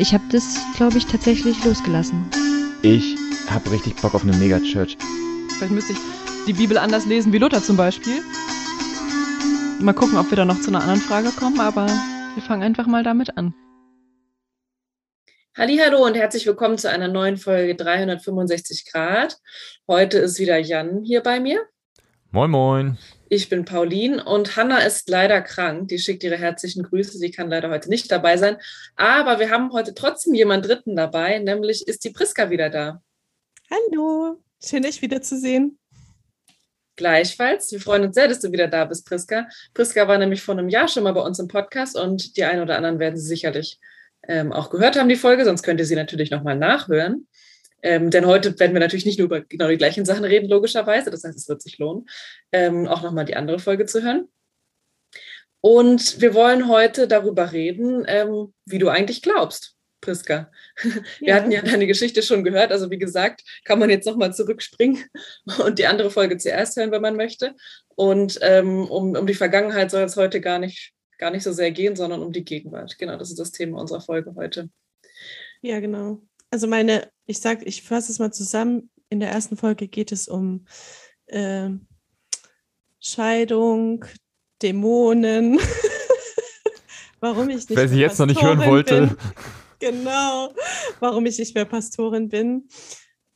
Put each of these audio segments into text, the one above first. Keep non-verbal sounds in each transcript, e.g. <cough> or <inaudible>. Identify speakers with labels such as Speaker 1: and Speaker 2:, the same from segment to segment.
Speaker 1: Ich habe das, glaube ich, tatsächlich losgelassen.
Speaker 2: Ich habe richtig Bock auf eine Megachurch.
Speaker 3: Vielleicht müsste ich die Bibel anders lesen wie Luther zum Beispiel. Mal gucken, ob wir da noch zu einer anderen Frage kommen, aber wir fangen einfach mal damit an.
Speaker 4: Hallo und herzlich willkommen zu einer neuen Folge 365 Grad. Heute ist wieder Jan hier bei mir.
Speaker 2: Moin, moin.
Speaker 4: Ich bin Pauline und Hanna ist leider krank. Die schickt ihre herzlichen Grüße. Sie kann leider heute nicht dabei sein. Aber wir haben heute trotzdem jemand Dritten dabei, nämlich ist die Priska wieder da.
Speaker 3: Hallo, schön dich wiederzusehen.
Speaker 4: Gleichfalls. Wir freuen uns sehr, dass du wieder da bist, Priska. Priska war nämlich vor einem Jahr schon mal bei uns im Podcast und die einen oder anderen werden sie sicherlich ähm, auch gehört haben, die Folge, sonst könnt ihr sie natürlich nochmal nachhören. Ähm, denn heute werden wir natürlich nicht nur über genau die gleichen Sachen reden, logischerweise. Das heißt, es wird sich lohnen, ähm, auch nochmal die andere Folge zu hören. Und wir wollen heute darüber reden, ähm, wie du eigentlich glaubst, Priska. <laughs> Wir ja. hatten ja deine Geschichte schon gehört. Also wie gesagt, kann man jetzt nochmal zurückspringen <laughs> und die andere Folge zuerst hören, wenn man möchte. Und ähm, um, um die Vergangenheit soll es heute gar nicht, gar nicht so sehr gehen, sondern um die Gegenwart. Genau, das ist das Thema unserer Folge heute.
Speaker 3: Ja, genau also meine, ich sag, ich fasse es mal zusammen. In der ersten Folge geht es um äh, Scheidung, Dämonen. <laughs> warum ich nicht.
Speaker 2: Wer sie jetzt noch nicht hören wollte.
Speaker 3: Bin. <laughs> Genau, warum ich nicht mehr Pastorin bin.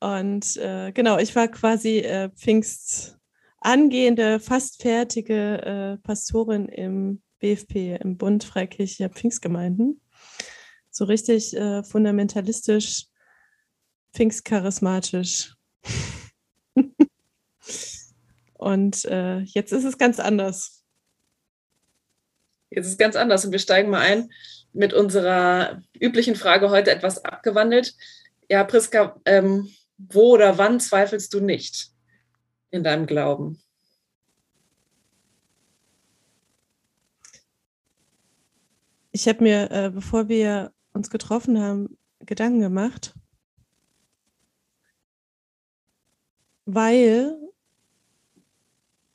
Speaker 3: Und äh, genau, ich war quasi äh, Pfingst angehende, fast fertige äh, Pastorin im BFP, im Bund Freikirchlicher Pfingstgemeinden so richtig äh, fundamentalistisch, pfingstcharismatisch. <laughs> und äh, jetzt ist es ganz anders.
Speaker 4: Jetzt ist es ganz anders und wir steigen mal ein mit unserer üblichen Frage heute etwas abgewandelt. Ja, Priska, ähm, wo oder wann zweifelst du nicht in deinem Glauben?
Speaker 3: Ich habe mir, äh, bevor wir uns getroffen haben, Gedanken gemacht, weil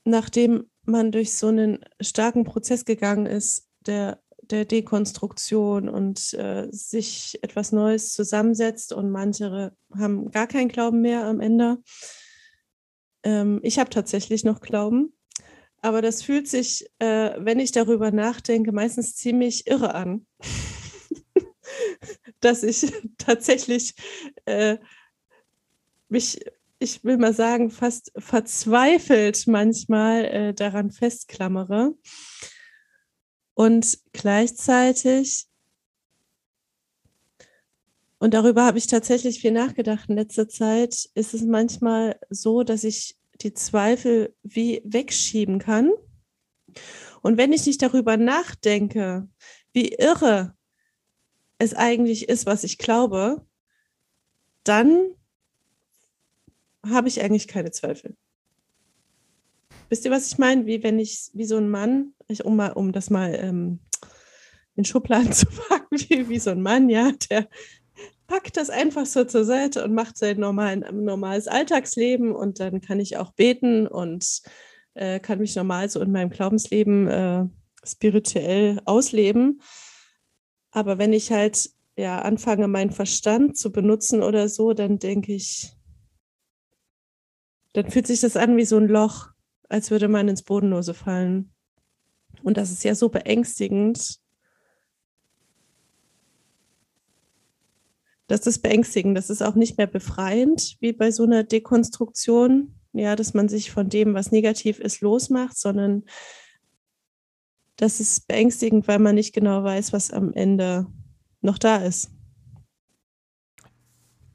Speaker 3: nachdem man durch so einen starken Prozess gegangen ist, der, der Dekonstruktion und äh, sich etwas Neues zusammensetzt und manche haben gar keinen Glauben mehr am Ende. Ähm, ich habe tatsächlich noch Glauben, aber das fühlt sich, äh, wenn ich darüber nachdenke, meistens ziemlich irre an. <laughs> dass ich <laughs> tatsächlich äh, mich, ich will mal sagen, fast verzweifelt manchmal äh, daran festklammere. Und gleichzeitig, und darüber habe ich tatsächlich viel nachgedacht in letzter Zeit, ist es manchmal so, dass ich die Zweifel wie wegschieben kann. Und wenn ich nicht darüber nachdenke, wie irre es eigentlich ist, was ich glaube, dann habe ich eigentlich keine Zweifel. Wisst ihr, was ich meine? Wie wenn ich, wie so ein Mann, ich, um, mal, um das mal ähm, in Schubladen <laughs> zu packen, wie, wie so ein Mann, ja, der packt das einfach so zur Seite und macht sein normalen, normales Alltagsleben und dann kann ich auch beten und äh, kann mich normal so in meinem Glaubensleben äh, spirituell ausleben. Aber wenn ich halt ja anfange, meinen Verstand zu benutzen oder so, dann denke ich, dann fühlt sich das an wie so ein Loch, als würde man ins Bodenlose fallen. Und das ist ja so beängstigend. Das ist beängstigend. Das ist auch nicht mehr befreiend, wie bei so einer Dekonstruktion. Ja, dass man sich von dem, was negativ ist, losmacht, sondern das ist beängstigend, weil man nicht genau weiß, was am Ende noch da ist.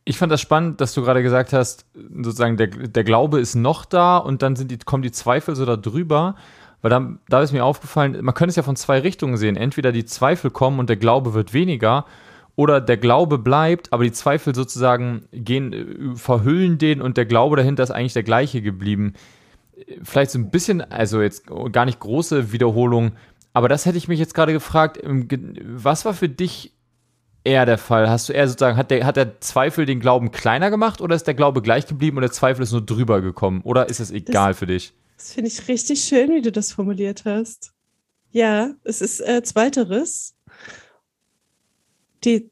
Speaker 2: Ich fand das spannend, dass du gerade gesagt hast, sozusagen der, der Glaube ist noch da und dann die, kommen die Zweifel so da drüber. Weil da, da ist mir aufgefallen, man könnte es ja von zwei Richtungen sehen. Entweder die Zweifel kommen und der Glaube wird weniger, oder der Glaube bleibt, aber die Zweifel sozusagen gehen, äh, verhüllen den und der Glaube dahinter ist eigentlich der gleiche geblieben. Vielleicht so ein bisschen, also jetzt gar nicht große Wiederholung, aber das hätte ich mich jetzt gerade gefragt, was war für dich eher der Fall? Hast du eher sozusagen, hat der, hat der Zweifel den Glauben kleiner gemacht oder ist der Glaube gleich geblieben und der Zweifel ist nur drüber gekommen? Oder ist es egal das, für dich?
Speaker 3: Das finde ich richtig schön, wie du das formuliert hast. Ja, es ist äh, zweiteres. Die,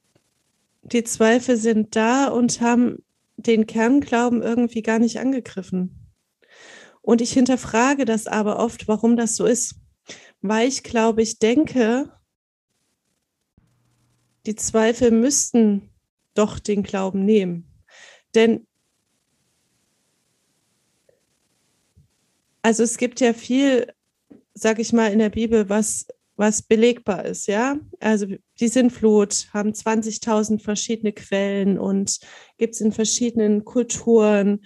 Speaker 3: die Zweifel sind da und haben den Kernglauben irgendwie gar nicht angegriffen. Und ich hinterfrage das aber oft, warum das so ist. Weil ich glaube, ich denke, die Zweifel müssten doch den Glauben nehmen. Denn also es gibt ja viel, sag ich mal, in der Bibel, was, was belegbar ist, ja. Also die Sintflut haben 20.000 verschiedene Quellen und gibt es in verschiedenen Kulturen.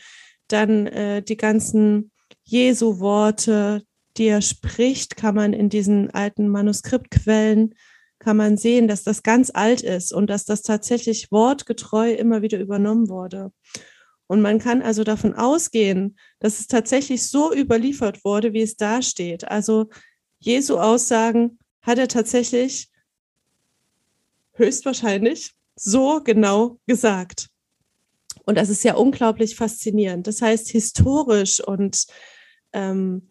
Speaker 3: Dann äh, die ganzen Jesu-Worte, die er spricht, kann man in diesen alten Manuskriptquellen kann man sehen, dass das ganz alt ist und dass das tatsächlich wortgetreu immer wieder übernommen wurde. Und man kann also davon ausgehen, dass es tatsächlich so überliefert wurde, wie es da steht. Also Jesu Aussagen hat er tatsächlich höchstwahrscheinlich so genau gesagt. Und das ist ja unglaublich faszinierend. Das heißt, historisch und ähm,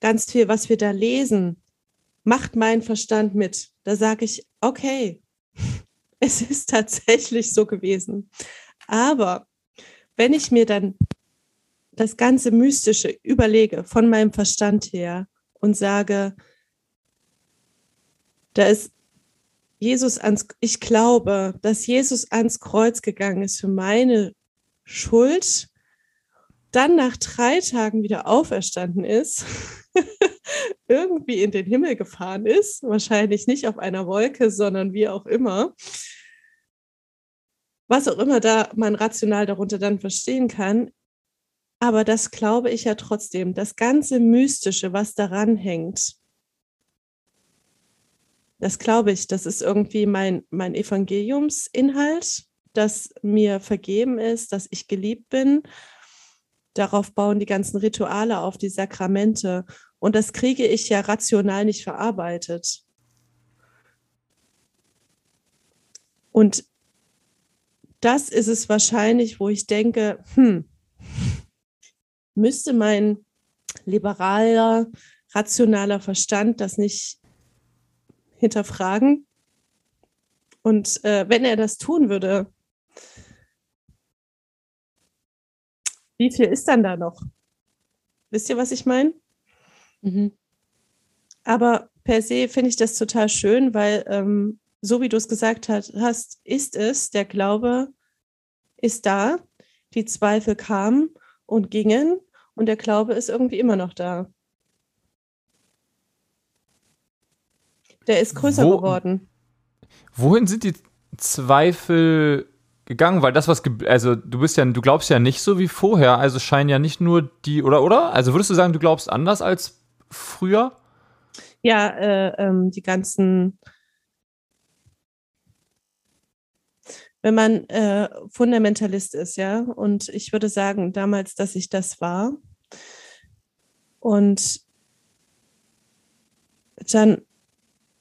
Speaker 3: ganz viel, was wir da lesen, macht mein Verstand mit. Da sage ich, okay, <laughs> es ist tatsächlich so gewesen. Aber wenn ich mir dann das ganze Mystische überlege von meinem Verstand her und sage, da ist Jesus ans, ich glaube, dass Jesus ans Kreuz gegangen ist für meine Schuld, dann nach drei Tagen wieder auferstanden ist <laughs> irgendwie in den Himmel gefahren ist, wahrscheinlich nicht auf einer Wolke, sondern wie auch immer. Was auch immer da man rational darunter dann verstehen kann. Aber das glaube ich ja trotzdem. Das ganze Mystische, was daran hängt, das glaube ich, das ist irgendwie mein, mein Evangeliumsinhalt, dass mir vergeben ist, dass ich geliebt bin. Darauf bauen die ganzen Rituale auf, die Sakramente. Und das kriege ich ja rational nicht verarbeitet. Und das ist es wahrscheinlich, wo ich denke, hm, müsste mein liberaler, rationaler Verstand das nicht hinterfragen? Und äh, wenn er das tun würde, wie viel ist dann da noch? Wisst ihr, was ich meine? Mhm. Aber per se finde ich das total schön, weil ähm, so wie du es gesagt hast, ist es, der Glaube ist da, die Zweifel kamen und gingen und der Glaube ist irgendwie immer noch da. Der ist größer Wo, geworden.
Speaker 2: Wohin sind die Zweifel gegangen? Weil das, was, also du bist ja, du glaubst ja nicht so wie vorher, also scheinen ja nicht nur die, oder, oder? Also würdest du sagen, du glaubst anders als früher?
Speaker 3: Ja, äh, ähm, die ganzen, wenn man äh, Fundamentalist ist, ja, und ich würde sagen damals, dass ich das war. Und dann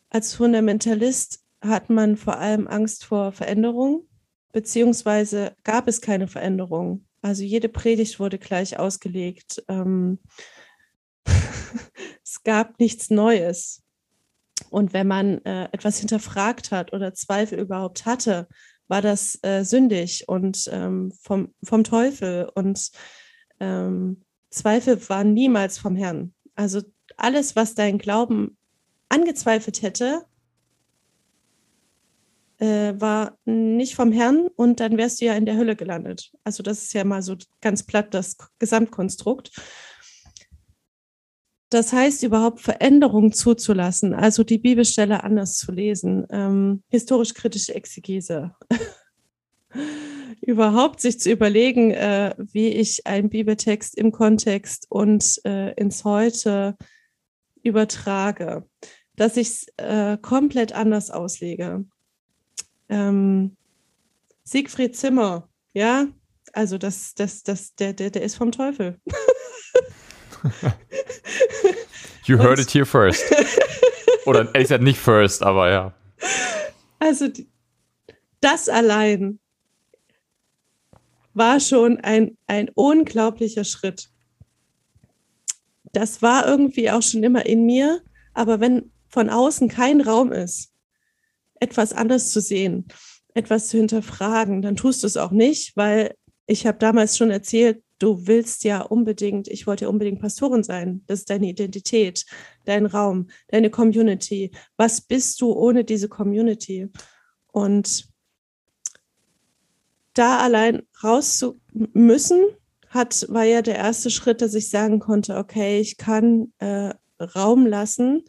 Speaker 3: als Fundamentalist hat man vor allem Angst vor Veränderung, beziehungsweise gab es keine Veränderung. Also jede Predigt wurde gleich ausgelegt. Ähm, <laughs> es gab nichts Neues. Und wenn man äh, etwas hinterfragt hat oder Zweifel überhaupt hatte, war das äh, sündig und ähm, vom, vom Teufel. Und ähm, Zweifel waren niemals vom Herrn. Also alles, was dein Glauben angezweifelt hätte, äh, war nicht vom Herrn und dann wärst du ja in der Hölle gelandet. Also das ist ja mal so ganz platt das Gesamtkonstrukt. Das heißt, überhaupt Veränderungen zuzulassen, also die Bibelstelle anders zu lesen, ähm, historisch-kritische Exegese. <laughs> überhaupt sich zu überlegen, äh, wie ich einen Bibeltext im Kontext und äh, ins Heute übertrage, dass ich es äh, komplett anders auslege. Ähm, Siegfried Zimmer, ja, also das, das, das, der, der, der ist vom Teufel.
Speaker 2: you heard it here first. Oder ehrlich gesagt nicht first, aber ja.
Speaker 3: Also das allein war schon ein, ein unglaublicher Schritt. Das war irgendwie auch schon immer in mir, aber wenn von außen kein Raum ist, etwas anders zu sehen, etwas zu hinterfragen, dann tust du es auch nicht, weil ich habe damals schon erzählt, du willst ja unbedingt, ich wollte ja unbedingt Pastorin sein. Das ist deine Identität, dein Raum, deine Community. Was bist du ohne diese Community? Und da allein raus zu müssen, hat, war ja der erste Schritt, dass ich sagen konnte, okay, ich kann äh, Raum lassen.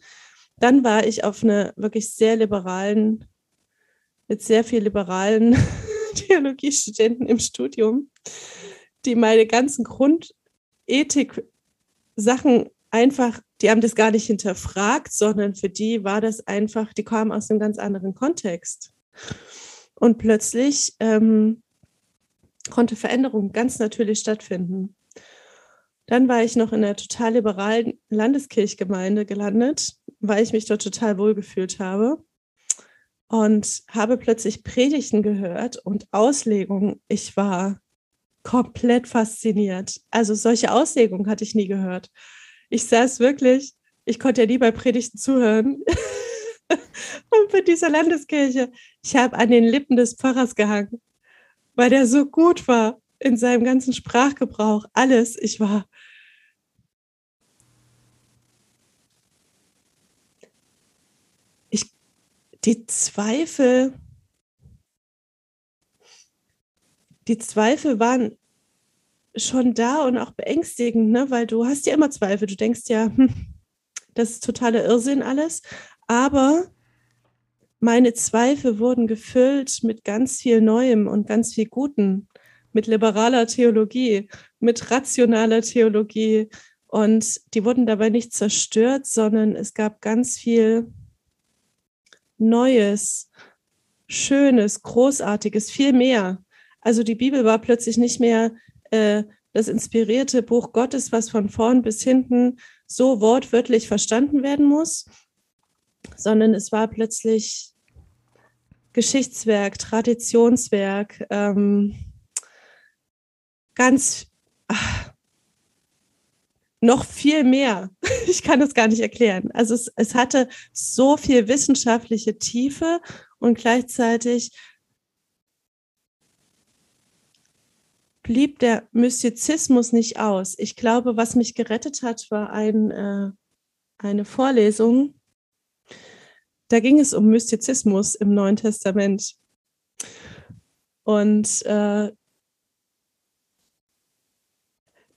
Speaker 3: Dann war ich auf einer wirklich sehr liberalen, mit sehr viel liberalen <laughs> Theologiestudenten im Studium, die meine ganzen Grundethik-Sachen einfach, die haben das gar nicht hinterfragt, sondern für die war das einfach, die kamen aus einem ganz anderen Kontext. Und plötzlich ähm, konnte Veränderung ganz natürlich stattfinden. Dann war ich noch in einer total liberalen Landeskirchgemeinde gelandet, weil ich mich dort total wohlgefühlt habe und habe plötzlich Predigten gehört und Auslegungen. Ich war komplett fasziniert. Also solche Auslegungen hatte ich nie gehört. Ich saß wirklich, ich konnte ja nie bei Predigten zuhören. <laughs> und bei dieser Landeskirche, ich habe an den Lippen des Pfarrers gehangen weil der so gut war in seinem ganzen Sprachgebrauch, alles. Ich war. Ich, die Zweifel, die Zweifel waren schon da und auch beängstigend, ne? weil du hast ja immer Zweifel. Du denkst ja, hm, das ist totaler Irrsinn alles. Aber meine Zweifel wurden gefüllt mit ganz viel Neuem und ganz viel Guten, mit liberaler Theologie, mit rationaler Theologie. Und die wurden dabei nicht zerstört, sondern es gab ganz viel Neues, Schönes, Großartiges, viel mehr. Also die Bibel war plötzlich nicht mehr äh, das inspirierte Buch Gottes, was von vorn bis hinten so wortwörtlich verstanden werden muss, sondern es war plötzlich Geschichtswerk, Traditionswerk, ähm, ganz noch viel mehr. <laughs> Ich kann das gar nicht erklären. Also es, es hatte so viel wissenschaftliche Tiefe und gleichzeitig blieb der Mystizismus nicht aus. Ich glaube, was mich gerettet hat, war ein, äh, eine Vorlesung da ging es um Mystizismus im Neuen Testament. Und äh,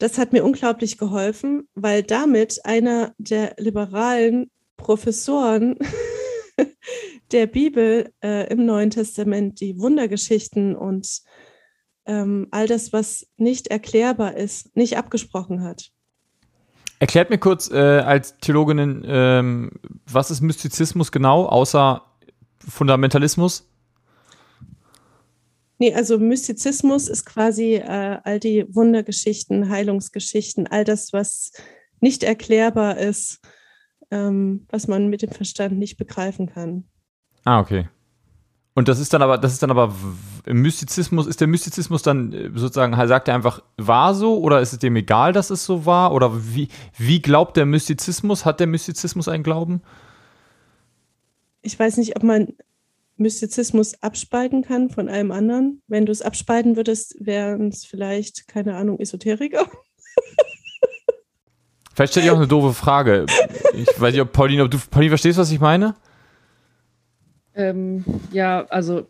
Speaker 3: das hat mir unglaublich geholfen, weil damit einer der liberalen Professoren <laughs> der Bibel äh, im Neuen Testament die Wundergeschichten und ähm, all das, was nicht erklärbar ist, nicht abgesprochen hat.
Speaker 2: Erklärt mir kurz äh, als Theologin, ähm, was ist Mystizismus genau, außer Fundamentalismus?
Speaker 3: Nee, also Mystizismus ist quasi äh, all die Wundergeschichten, Heilungsgeschichten, all das, was nicht erklärbar ist, ähm, was man mit dem Verstand nicht begreifen kann.
Speaker 2: Ah, okay. Und das ist dann aber, das ist dann aber im Mystizismus, ist der Mystizismus dann äh, sozusagen, sagt er einfach, war so oder ist es dem egal, dass es so war? Oder wie, wie glaubt der Mystizismus? Hat der Mystizismus einen Glauben?
Speaker 3: Ich weiß nicht, ob man Mystizismus abspalten kann von allem anderen. Wenn du es abspalten würdest, wären es vielleicht, keine Ahnung, Esoteriker.
Speaker 2: Vielleicht stelle ich auch eine doofe Frage. Ich weiß nicht, ob Pauline, ob du Pauline verstehst, was ich meine?
Speaker 5: Ähm, ja, also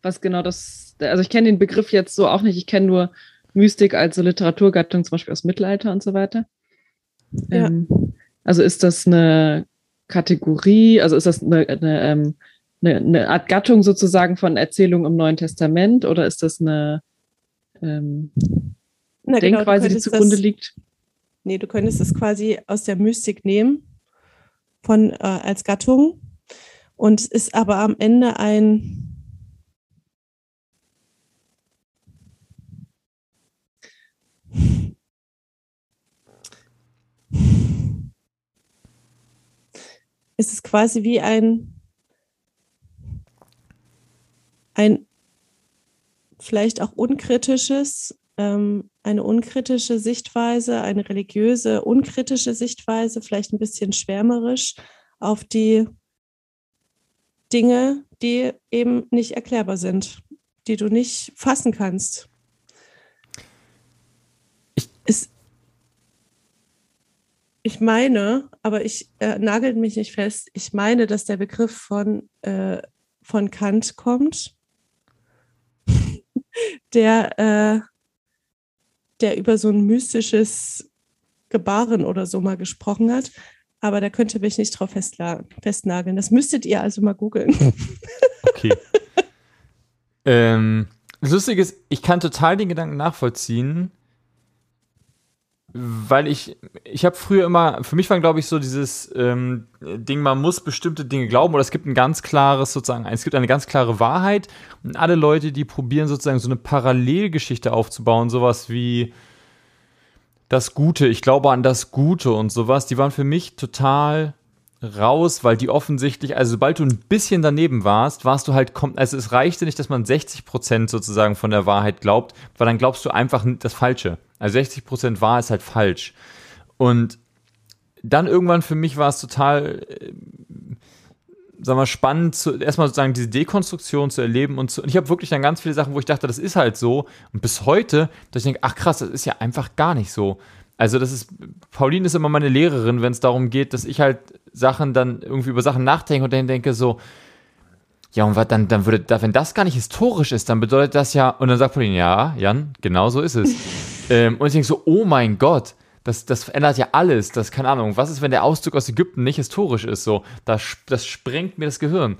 Speaker 5: was genau das, also ich kenne den Begriff jetzt so auch nicht, ich kenne nur Mystik als so Literaturgattung, zum Beispiel aus Mittelalter und so weiter. Ja. Ähm, also ist das eine Kategorie, also ist das eine, eine, ähm, eine, eine, Art Gattung sozusagen von Erzählungen im Neuen Testament oder ist das eine ähm, Na, Denkweise, genau, die zugrunde das, liegt?
Speaker 3: Nee, du könntest es quasi aus der Mystik nehmen von äh, als Gattung und ist aber am Ende ein es ist quasi wie ein, ein vielleicht auch unkritisches, ähm, eine unkritische Sichtweise, eine religiöse, unkritische Sichtweise, vielleicht ein bisschen schwärmerisch auf die Dinge, die eben nicht erklärbar sind, die du nicht fassen kannst.
Speaker 2: Ich,
Speaker 3: es, ich meine, aber ich äh, nagelt mich nicht fest, ich meine, dass der Begriff von, äh, von Kant kommt, der, äh, der über so ein mystisches Gebaren oder so mal gesprochen hat. Aber da könnt ihr mich nicht drauf festnageln. Das müsstet ihr also mal googeln. <laughs>
Speaker 2: Okay. ähm, das Lustige ist, ich kann total den Gedanken nachvollziehen, weil ich, ich habe früher immer, für mich war, glaube ich, so dieses ähm, Ding, man muss bestimmte Dinge glauben oder es gibt ein ganz klares sozusagen, es gibt eine ganz klare Wahrheit. Und alle Leute, die probieren sozusagen so eine Parallelgeschichte aufzubauen, sowas wie das Gute, ich glaube an das Gute und sowas, die waren für mich total raus, weil die offensichtlich, also sobald du ein bisschen daneben warst, warst du halt, also es reichte nicht, dass man 60 Prozent sozusagen von der Wahrheit glaubt, weil dann glaubst du einfach das Falsche. Also 60 Prozent wahr ist halt falsch. Und dann irgendwann für mich war es total, äh, sagen wir, spannend, zu, erstmal sozusagen diese Dekonstruktion zu erleben und, zu, und ich habe wirklich dann ganz viele Sachen, wo ich dachte, das ist halt so. Und bis heute, dass ich denke, ach krass, das ist ja einfach gar nicht so. Also das ist, Pauline ist immer meine Lehrerin, wenn es darum geht, dass ich halt Sachen dann irgendwie über Sachen nachdenke und dann denke so, ja, und was dann, dann würde, wenn das gar nicht historisch ist, dann bedeutet das ja, und dann sagt Pauline, ja, Jan, genau so ist es. <laughs> ähm, und ich denke so, oh mein Gott, das, das verändert ja alles. Das, keine Ahnung, was ist, wenn der Auszug aus Ägypten nicht historisch ist? So, das, das sprengt mir das Gehirn.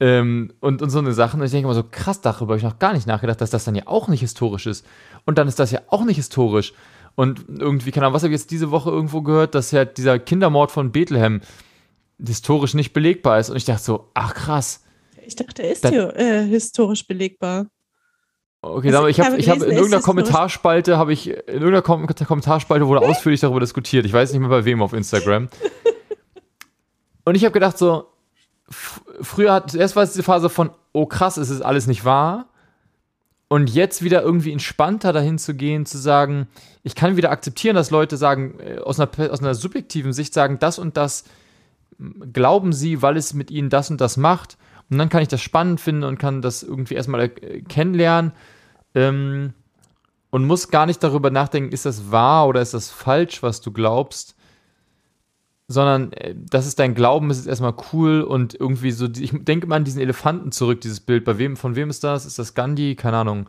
Speaker 2: Ähm, und, und so eine Sache. Und ich denke immer so, krass, darüber habe ich noch gar nicht nachgedacht, dass das dann ja auch nicht historisch ist. Und dann ist das ja auch nicht historisch. Und irgendwie, keine Ahnung, was habe ich jetzt diese Woche irgendwo gehört, dass ja dieser Kindermord von Bethlehem historisch nicht belegbar ist. Und ich dachte so, ach krass.
Speaker 3: Ich dachte, er ist hier äh, historisch belegbar.
Speaker 2: Okay, also ich habe ich hab in irgendeiner Kommentarspalte habe ich in irgendeiner Kom Kommentarspalte wurde <laughs> ausführlich darüber diskutiert. Ich weiß nicht mehr bei wem auf Instagram. <laughs> Und ich habe gedacht so früher hat erst war es diese Phase von oh krass, es ist alles nicht wahr. Und jetzt wieder irgendwie entspannter dahin zu gehen, zu sagen, ich kann wieder akzeptieren, dass Leute sagen, äh, aus einer, aus einer subjektiven Sicht sagen, das und das glauben sie, weil es mit ihnen das und das macht. Und dann kann ich das spannend finden und kann das irgendwie erstmal äh, kennenlernen. Ähm, und muss gar nicht darüber nachdenken, ist das wahr oder ist das falsch, was du glaubst. Sondern äh, das ist dein Glauben, ist erstmal cool und irgendwie so, ich denke mal an diesen Elefanten zurück, dieses Bild. Bei wem, von wem ist das? Ist das Gandhi? Keine Ahnung.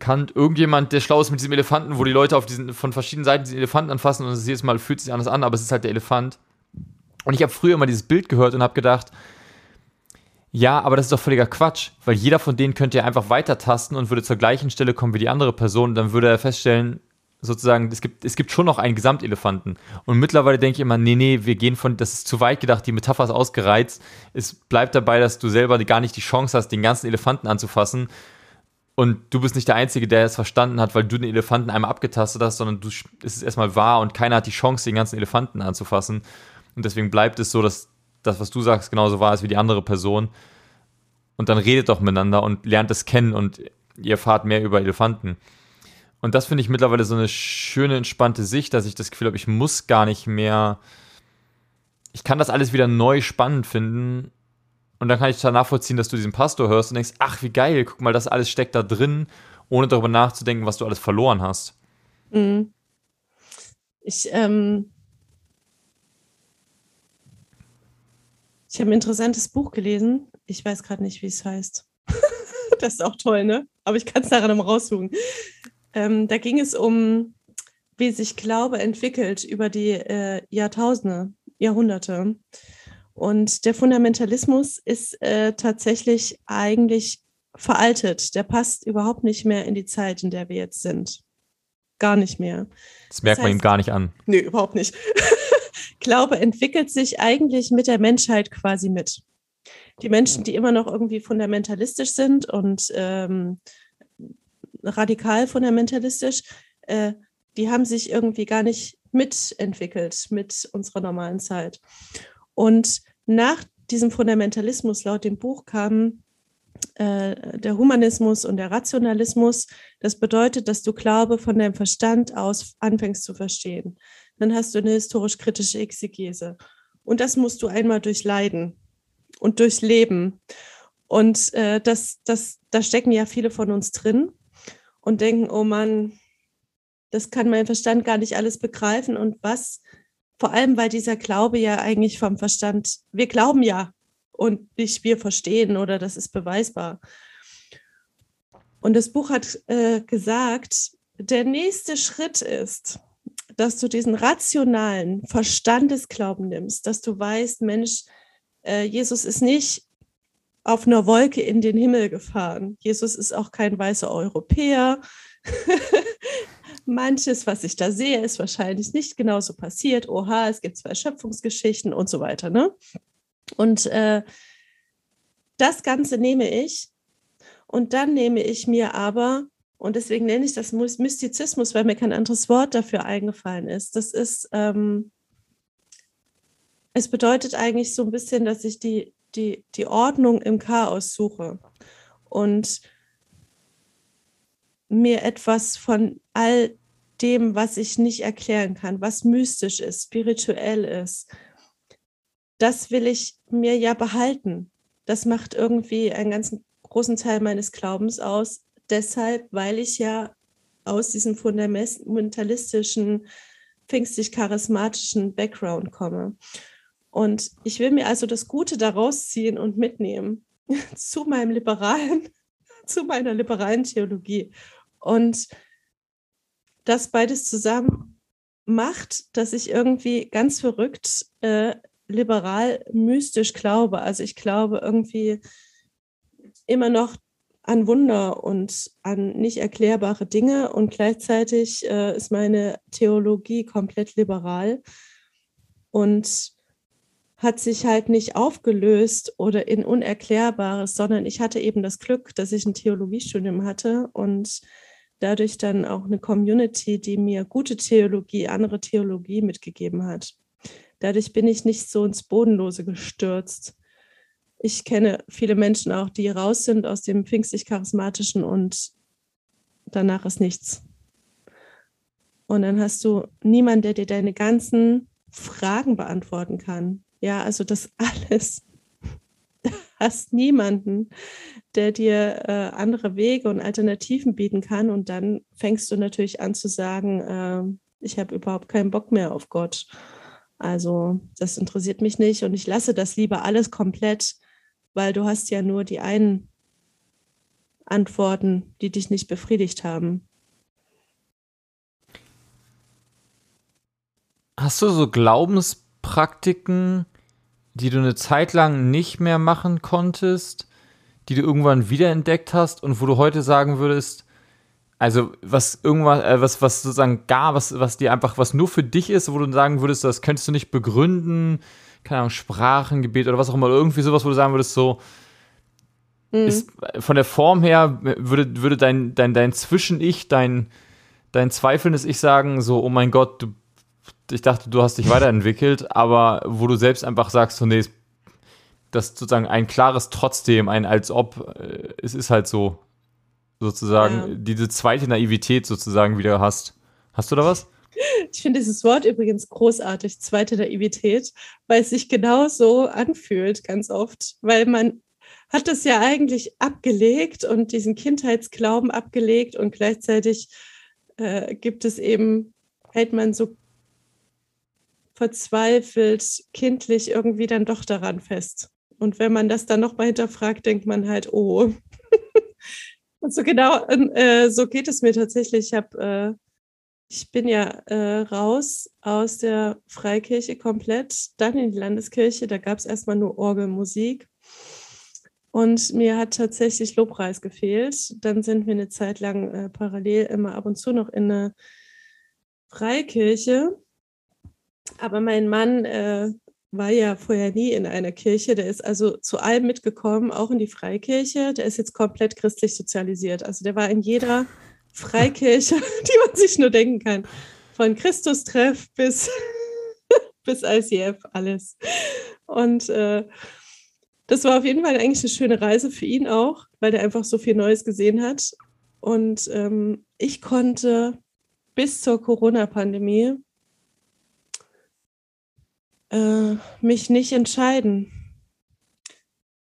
Speaker 2: Kant, irgendjemand, der schlau ist mit diesem Elefanten, wo die Leute auf diesen, von verschiedenen Seiten diesen Elefanten anfassen und jedes Mal fühlt sich anders an, aber es ist halt der Elefant. Und ich habe früher immer dieses Bild gehört und habe gedacht, ja, aber das ist doch völliger Quatsch, weil jeder von denen könnte ja einfach weitertasten und würde zur gleichen Stelle kommen wie die andere Person. Dann würde er feststellen, sozusagen, es gibt, es gibt schon noch einen Gesamtelefanten. Und mittlerweile denke ich immer, nee, nee, wir gehen von, das ist zu weit gedacht, die Metapher ist ausgereizt. Es bleibt dabei, dass du selber gar nicht die Chance hast, den ganzen Elefanten anzufassen. Und du bist nicht der Einzige, der es verstanden hat, weil du den Elefanten einmal abgetastet hast, sondern du, es ist erstmal wahr und keiner hat die Chance, den ganzen Elefanten anzufassen. Und deswegen bleibt es so, dass das, was du sagst, genauso wahr ist wie die andere Person. Und dann redet doch miteinander und lernt es kennen und ihr erfahrt mehr über Elefanten. Und das finde ich mittlerweile so eine schöne, entspannte Sicht, dass ich das Gefühl habe, ich muss gar nicht mehr. Ich kann das alles wieder neu spannend finden. Und dann kann ich da nachvollziehen, dass du diesen Pastor hörst und denkst, ach, wie geil, guck mal, das alles steckt da drin, ohne darüber nachzudenken, was du alles verloren hast.
Speaker 3: Mhm. Ich, ähm, Ich habe ein interessantes Buch gelesen. Ich weiß gerade nicht, wie es heißt. <laughs> das ist auch toll, ne? Aber ich kann es daran mal raussuchen. Ähm, da ging es um, wie sich Glaube entwickelt über die äh, Jahrtausende, Jahrhunderte. Und der Fundamentalismus ist äh, tatsächlich eigentlich veraltet. Der passt überhaupt nicht mehr in die Zeit, in der wir jetzt sind. Gar nicht mehr.
Speaker 2: Das merkt das heißt, man ihm gar nicht an.
Speaker 3: Nee, überhaupt nicht. <laughs> Glaube entwickelt sich eigentlich mit der Menschheit quasi mit. Die Menschen, die immer noch irgendwie fundamentalistisch sind und ähm, radikal fundamentalistisch, äh, die haben sich irgendwie gar nicht mitentwickelt mit unserer normalen Zeit. Und nach diesem Fundamentalismus laut dem Buch kamen äh, der Humanismus und der Rationalismus. Das bedeutet, dass du Glaube von deinem Verstand aus anfängst zu verstehen dann hast du eine historisch-kritische Exegese. Und das musst du einmal durchleiden und durchleben. Und äh, das, das, da stecken ja viele von uns drin und denken, oh Mann, das kann mein Verstand gar nicht alles begreifen. Und was, vor allem, weil dieser Glaube ja eigentlich vom Verstand, wir glauben ja und nicht wir verstehen oder das ist beweisbar. Und das Buch hat äh, gesagt, der nächste Schritt ist, dass du diesen rationalen Verstandesglauben nimmst, dass du weißt, Mensch, äh, Jesus ist nicht auf einer Wolke in den Himmel gefahren. Jesus ist auch kein weißer Europäer. <laughs> Manches, was ich da sehe, ist wahrscheinlich nicht genauso passiert. Oha, es gibt zwei Schöpfungsgeschichten und so weiter. Ne? Und äh, das Ganze nehme ich und dann nehme ich mir aber, und deswegen nenne ich das Mystizismus, weil mir kein anderes Wort dafür eingefallen ist. Das ist, ähm, es bedeutet eigentlich so ein bisschen, dass ich die, die, die Ordnung im Chaos suche und mir etwas von all dem, was ich nicht erklären kann, was mystisch ist, spirituell ist, das will ich mir ja behalten. Das macht irgendwie einen ganz großen Teil meines Glaubens aus. Deshalb, weil ich ja aus diesem fundamentalistischen, pfingstlich-charismatischen Background komme. Und ich will mir also das Gute daraus ziehen und mitnehmen <laughs> zu meinem liberalen, <laughs> zu meiner liberalen Theologie. Und das beides zusammen macht, dass ich irgendwie ganz verrückt äh, liberal mystisch glaube. Also ich glaube irgendwie immer noch an Wunder und an nicht erklärbare Dinge und gleichzeitig äh, ist meine Theologie komplett liberal und hat sich halt nicht aufgelöst oder in Unerklärbares, sondern ich hatte eben das Glück, dass ich ein Theologiestudium hatte und dadurch dann auch eine Community, die mir gute Theologie, andere Theologie mitgegeben hat. Dadurch bin ich nicht so ins Bodenlose gestürzt. Ich kenne viele Menschen auch, die raus sind aus dem pfingstlich-charismatischen und danach ist nichts. Und dann hast du niemanden, der dir deine ganzen Fragen beantworten kann. Ja, also das <laughs> alles. Hast niemanden, der dir äh, andere Wege und Alternativen bieten kann. Und dann fängst du natürlich an zu sagen, äh, ich habe überhaupt keinen Bock mehr auf Gott. Also das interessiert mich nicht und ich lasse das lieber alles komplett, weil du hast ja nur die einen Antworten, die dich nicht befriedigt haben.
Speaker 2: Hast du so Glaubenspraktiken, die du eine Zeit lang nicht mehr machen konntest, die du irgendwann wiederentdeckt hast und wo du heute sagen würdest, also was irgendwas, äh, was, was sozusagen gar, was, was dir einfach, was nur für dich ist, wo du sagen würdest, das könntest du nicht begründen, keine Ahnung, Sprachengebet oder was auch immer, irgendwie sowas, wo du sagen würdest, so, mhm. ist von der Form her, würde, würde dein, dein, dein Zwischen-Ich, dein, dein zweifelndes Ich sagen, so, oh mein Gott, du, ich dachte, du hast dich weiterentwickelt, <laughs> aber wo du selbst einfach sagst, so, nee, das sozusagen ein klares Trotzdem, ein als ob, äh, es ist halt so, sozusagen ja. diese zweite Naivität sozusagen wieder hast. Hast du da was?
Speaker 3: Ich finde dieses Wort übrigens großartig, zweite Naivität, weil es sich genau so anfühlt, ganz oft, weil man hat das ja eigentlich abgelegt und diesen Kindheitsglauben abgelegt und gleichzeitig äh, gibt es eben, hält man so verzweifelt, kindlich irgendwie dann doch daran fest. Und wenn man das dann nochmal hinterfragt, denkt man halt, oh, <laughs> und so genau, äh, so geht es mir tatsächlich. Ich habe, äh, ich bin ja äh, raus aus der Freikirche komplett, dann in die Landeskirche. Da gab es erstmal nur Orgelmusik. Und mir hat tatsächlich Lobpreis gefehlt. Dann sind wir eine Zeit lang äh, parallel immer ab und zu noch in eine Freikirche. Aber mein Mann äh, war ja vorher nie in einer Kirche. Der ist also zu allem mitgekommen, auch in die Freikirche. Der ist jetzt komplett christlich sozialisiert. Also der war in jeder Freikirche, <laughs> die man sich nur denken kann. Von Christustreff bis, <laughs> bis ICF, alles. Und äh, das war auf jeden Fall eigentlich eine schöne Reise für ihn auch, weil der einfach so viel Neues gesehen hat. Und ähm, ich konnte bis zur Corona-Pandemie äh, mich nicht entscheiden.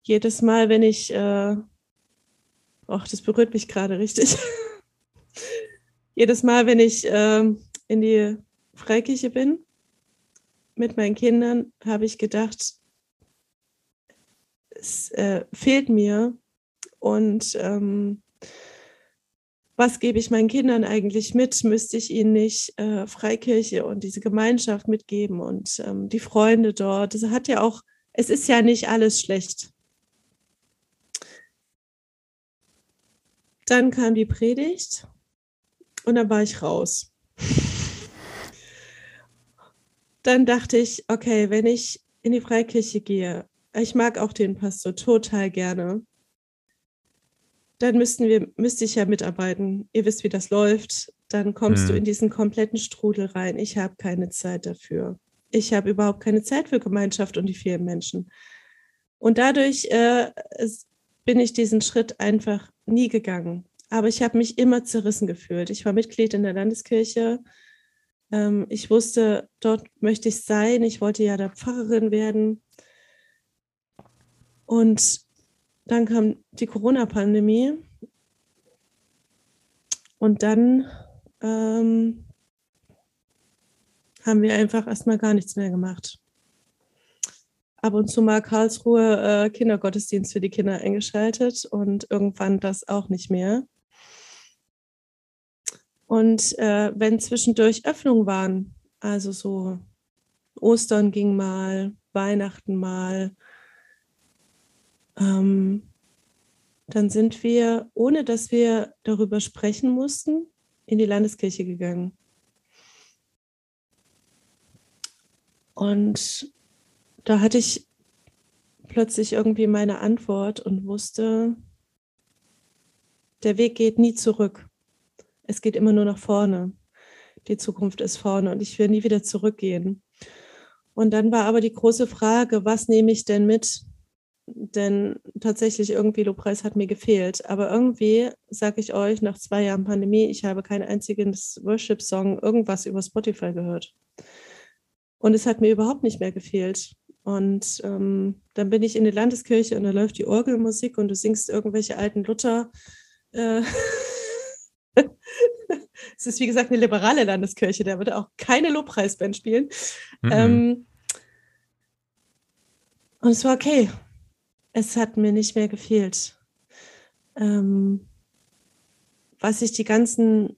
Speaker 3: jedes Mal, wenn ich, äh, ach, das berührt mich gerade richtig. <laughs> jedes Mal, wenn ich äh, in die Freikirche bin mit meinen Kindern, habe ich gedacht, es äh, fehlt mir und ähm, was gebe ich meinen Kindern eigentlich mit? Müsste ich ihnen nicht äh, Freikirche und diese Gemeinschaft mitgeben und ähm, die Freunde dort? Das hat ja auch, es ist ja nicht alles schlecht. Dann kam die Predigt und dann war ich raus. Dann dachte ich, okay, wenn ich in die Freikirche gehe, ich mag auch den Pastor total gerne dann müssten wir, müsste ich ja mitarbeiten. Ihr wisst, wie das läuft. Dann kommst mhm. du in diesen kompletten Strudel rein. Ich habe keine Zeit dafür. Ich habe überhaupt keine Zeit für Gemeinschaft und die vielen Menschen. Und dadurch äh, bin ich diesen Schritt einfach nie gegangen. Aber ich habe mich immer zerrissen gefühlt. Ich war Mitglied in der Landeskirche. Ähm, ich wusste, dort möchte ich sein. Ich wollte ja da Pfarrerin werden. Und dann kam die Corona-Pandemie und dann ähm, haben wir einfach erstmal gar nichts mehr gemacht. Ab und zu mal Karlsruhe äh, Kindergottesdienst für die Kinder eingeschaltet und irgendwann das auch nicht mehr. Und äh, wenn zwischendurch Öffnungen waren, also so Ostern ging mal, Weihnachten mal, ähm, dann sind wir, ohne dass wir darüber sprechen mussten, in die Landeskirche gegangen. Und da hatte ich plötzlich irgendwie meine Antwort und wusste, der Weg geht nie zurück. Es geht immer nur nach vorne. Die Zukunft ist vorne und ich will nie wieder zurückgehen. Und dann war aber die große Frage, was nehme ich denn mit denn tatsächlich irgendwie Lobpreis hat mir gefehlt. Aber irgendwie, sage ich euch, nach zwei Jahren Pandemie, ich habe kein einziges Worship-Song, irgendwas über Spotify gehört. Und es hat mir überhaupt nicht mehr gefehlt. Und ähm, dann bin ich in die Landeskirche und da läuft die Orgelmusik und du singst irgendwelche alten Luther. Äh <laughs> es ist wie gesagt eine liberale Landeskirche, da würde auch keine Lobpreisband spielen. Mhm. Ähm, und es war okay es hat mir nicht mehr gefehlt. Ähm, was ich die ganzen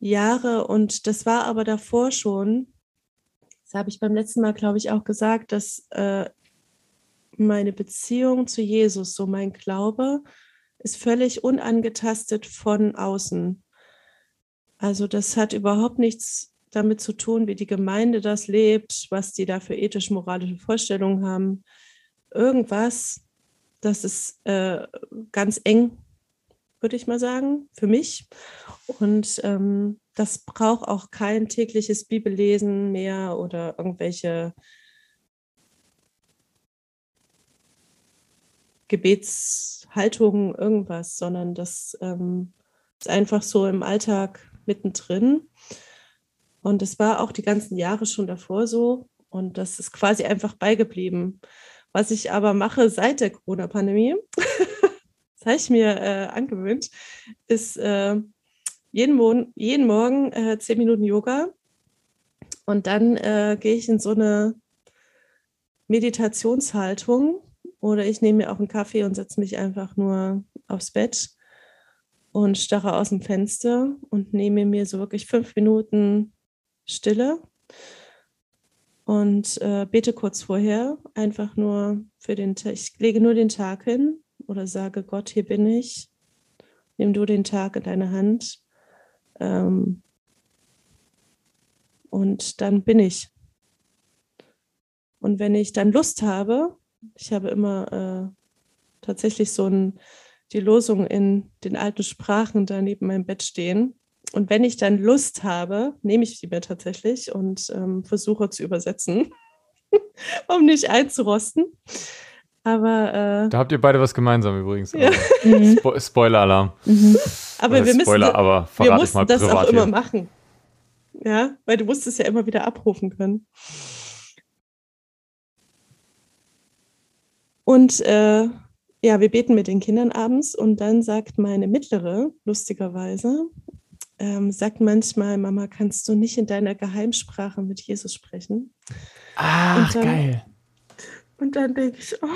Speaker 3: Jahre und das war aber davor schon, das habe ich beim letzten Mal, glaube ich, auch gesagt, dass äh, meine Beziehung zu Jesus, so mein Glaube, ist völlig unangetastet von außen. Also das hat überhaupt nichts damit zu tun, wie die Gemeinde das lebt, was die da für ethisch-moralische Vorstellungen haben irgendwas, das ist äh, ganz eng, würde ich mal sagen, für mich. Und ähm, das braucht auch kein tägliches Bibellesen mehr oder irgendwelche Gebetshaltungen, irgendwas, sondern das ähm, ist einfach so im Alltag mittendrin. Und es war auch die ganzen Jahre schon davor so. Und das ist quasi einfach beigeblieben. Was ich aber mache seit der Corona-Pandemie, <laughs> das habe ich mir äh, angewöhnt, ist äh, jeden, Mon jeden Morgen äh, zehn Minuten Yoga und dann äh, gehe ich in so eine Meditationshaltung oder ich nehme mir auch einen Kaffee und setze mich einfach nur aufs Bett und starre aus dem Fenster und nehme mir so wirklich fünf Minuten Stille und äh, bete kurz vorher einfach nur für den Tag. Ich lege nur den Tag hin oder sage Gott, hier bin ich. Nimm du den Tag in deine Hand. Ähm, und dann bin ich. Und wenn ich dann Lust habe, ich habe immer äh, tatsächlich so ein, die Losung in den alten Sprachen da neben meinem Bett stehen. Und wenn ich dann Lust habe, nehme ich die mir tatsächlich und ähm, versuche zu übersetzen, <laughs> um nicht einzurosten. Aber
Speaker 2: äh, da habt ihr beide was gemeinsam übrigens. Ja. <laughs> Mhm. Spo Spoiler-Alarm.
Speaker 3: Mhm. Aber wir müssen,
Speaker 2: Spoiler, aber wir mussten
Speaker 3: das auch immer machen. Ja, weil du musst es ja immer wieder abrufen können. Und äh, ja, wir beten mit den Kindern abends und dann sagt meine mittlere, lustigerweise, ähm, sagt manchmal, Mama, kannst du nicht in deiner Geheimsprache mit Jesus sprechen?
Speaker 2: Ach,
Speaker 3: dann-
Speaker 2: geil.
Speaker 3: Und dann denke ich, oh,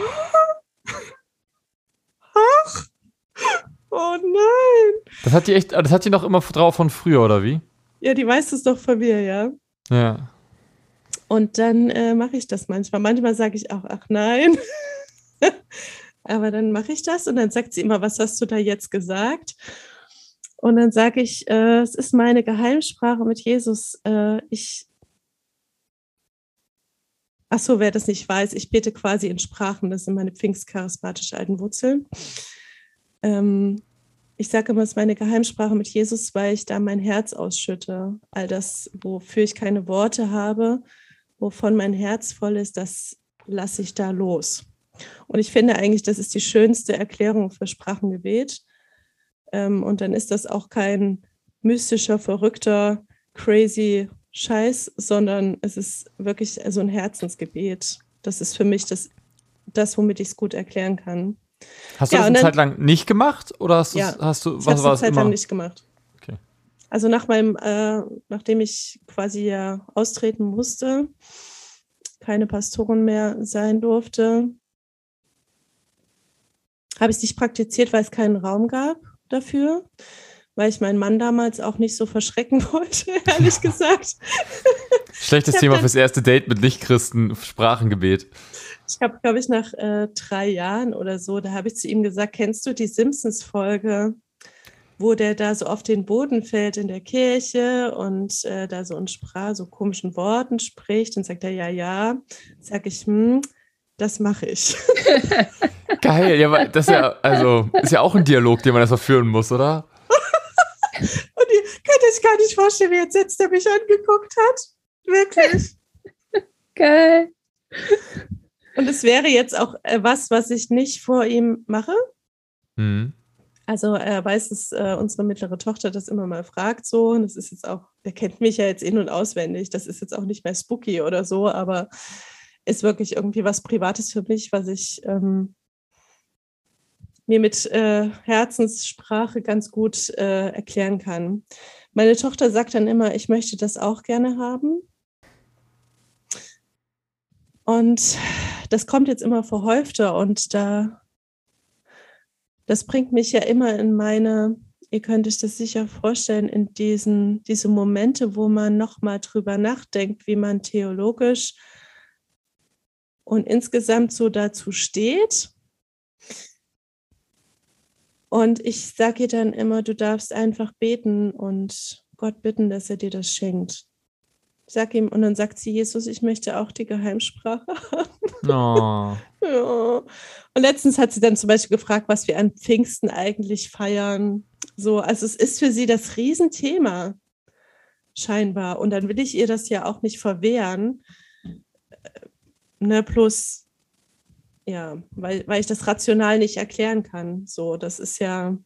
Speaker 3: ach, oh nein.
Speaker 2: Das hat die echt, das hat die noch immer drauf von früher, oder wie?
Speaker 3: Ja, die weiß es doch von mir, ja.
Speaker 2: Ja.
Speaker 3: Und dann äh, mache ich das manchmal. Manchmal sage ich auch, ach nein. Aber dann mache ich das und dann sagt sie immer, was hast du da jetzt gesagt? Und dann sage ich, äh, es ist meine Geheimsprache mit Jesus. Äh, ich, ach so, wer das nicht weiß, ich bete quasi in Sprachen. Das sind meine pfingstcharismatische alten Wurzeln. Ähm, ich sage immer, es ist meine Geheimsprache mit Jesus, weil ich da mein Herz ausschütte. All das, wofür ich keine Worte habe, wovon mein Herz voll ist, das lasse ich da los. Und ich finde eigentlich, das ist die schönste Erklärung für Sprachengebet. Ähm, und dann ist das auch kein mystischer, verrückter, crazy Scheiß, sondern es ist wirklich so ein Herzensgebet. Das ist für mich das, das womit ich es gut erklären kann.
Speaker 2: Hast du
Speaker 3: Ja,
Speaker 2: das eine
Speaker 3: dann-
Speaker 2: Zeit lang nicht gemacht? Oder hast,
Speaker 3: Ja,
Speaker 2: hast du,
Speaker 3: Ich
Speaker 2: was
Speaker 3: habe
Speaker 2: war
Speaker 3: es
Speaker 2: es
Speaker 3: Zeit
Speaker 2: immer?
Speaker 3: lang nicht gemacht.
Speaker 2: Okay.
Speaker 3: Also nach meinem, äh, nachdem ich quasi ja austreten musste, keine Pastorin mehr sein durfte, habe ich es nicht praktiziert, weil es keinen Raum gab dafür, weil ich meinen Mann damals auch nicht so verschrecken <laughs> wollte, ehrlich gesagt.
Speaker 2: Schlechtes Thema
Speaker 3: dann-
Speaker 2: fürs erste Date mit Nichtchristen, Sprachengebet.
Speaker 3: Ich habe, glaube ich, nach äh, drei Jahren oder so, da habe ich zu ihm gesagt, kennst du die Simpsons-Folge, wo der da so auf den Boden fällt in der Kirche und äh, da so in Sprache, so komischen Worten spricht und sagt er, ja, ja. Sag ich, hm, das mache ich. <laughs>
Speaker 2: Geil, ja, aber das ist ja, also, ist ja auch ein Dialog, den man erstmal führen muss, oder? <laughs>
Speaker 3: Und ihr könnt euch gar nicht vorstellen, wie jetzt, jetzt er mich angeguckt hat. Wirklich. <laughs>
Speaker 5: Geil.
Speaker 3: Und es wäre jetzt auch äh, was, was ich nicht vor ihm mache.
Speaker 2: Mhm.
Speaker 3: Also er weiß, dass äh, unsere mittlere Tochter das immer mal fragt so. Und das ist jetzt auch, der kennt mich ja jetzt in- und auswendig. Das ist jetzt auch nicht mehr spooky oder so, aber ist wirklich irgendwie was Privates für mich, was ich ähm, mir mit äh, Herzenssprache ganz gut äh, erklären kann. Meine Tochter sagt dann immer, ich möchte das auch gerne haben. Und das kommt jetzt immer verhäufter und da das bringt mich ja immer in meine, ihr könnt euch das sicher vorstellen, in diesen, diese Momente, wo man nochmal drüber nachdenkt, wie man theologisch und insgesamt so dazu steht. Und ich sage ihr dann immer, du darfst einfach beten und Gott bitten, dass er dir das schenkt. Sag ihm, und dann sagt sie, Jesus, ich möchte auch die Geheimsprache
Speaker 2: Oh. <laughs>
Speaker 3: ja. Und letztens hat sie dann zum Beispiel gefragt, was wir an Pfingsten eigentlich feiern. So, also es ist für sie das Riesenthema, scheinbar. Und dann will ich ihr das ja auch nicht verwehren. Ne, plus, ja, weil, weil ich das rational nicht erklären kann. So, das ist ja.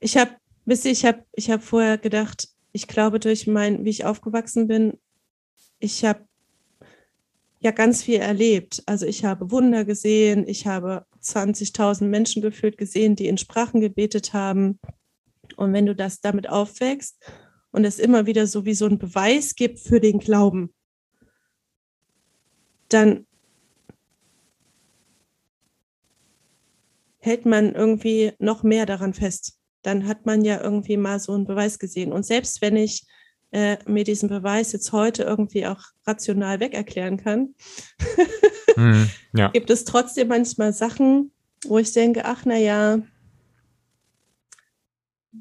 Speaker 3: Ich habe, wisst ihr, ich habe ich hab vorher gedacht, ich glaube, durch mein, wie ich aufgewachsen bin, ich habe ja ganz viel erlebt. Also ich habe Wunder gesehen, ich habe 20.000 Menschen gefühlt gesehen, die in Sprachen gebetet haben. Und wenn du das damit aufwächst und es immer wieder so wie so ein Beweis gibt für den Glauben, dann hält man irgendwie noch mehr daran fest. Dann hat man ja irgendwie mal so einen Beweis gesehen. Und selbst wenn ich äh, mir diesen Beweis jetzt heute irgendwie auch rational wegerklären kann, <laughs>
Speaker 2: Mhm. Ja.
Speaker 3: gibt es trotzdem manchmal Sachen, wo ich denke, ach na ja,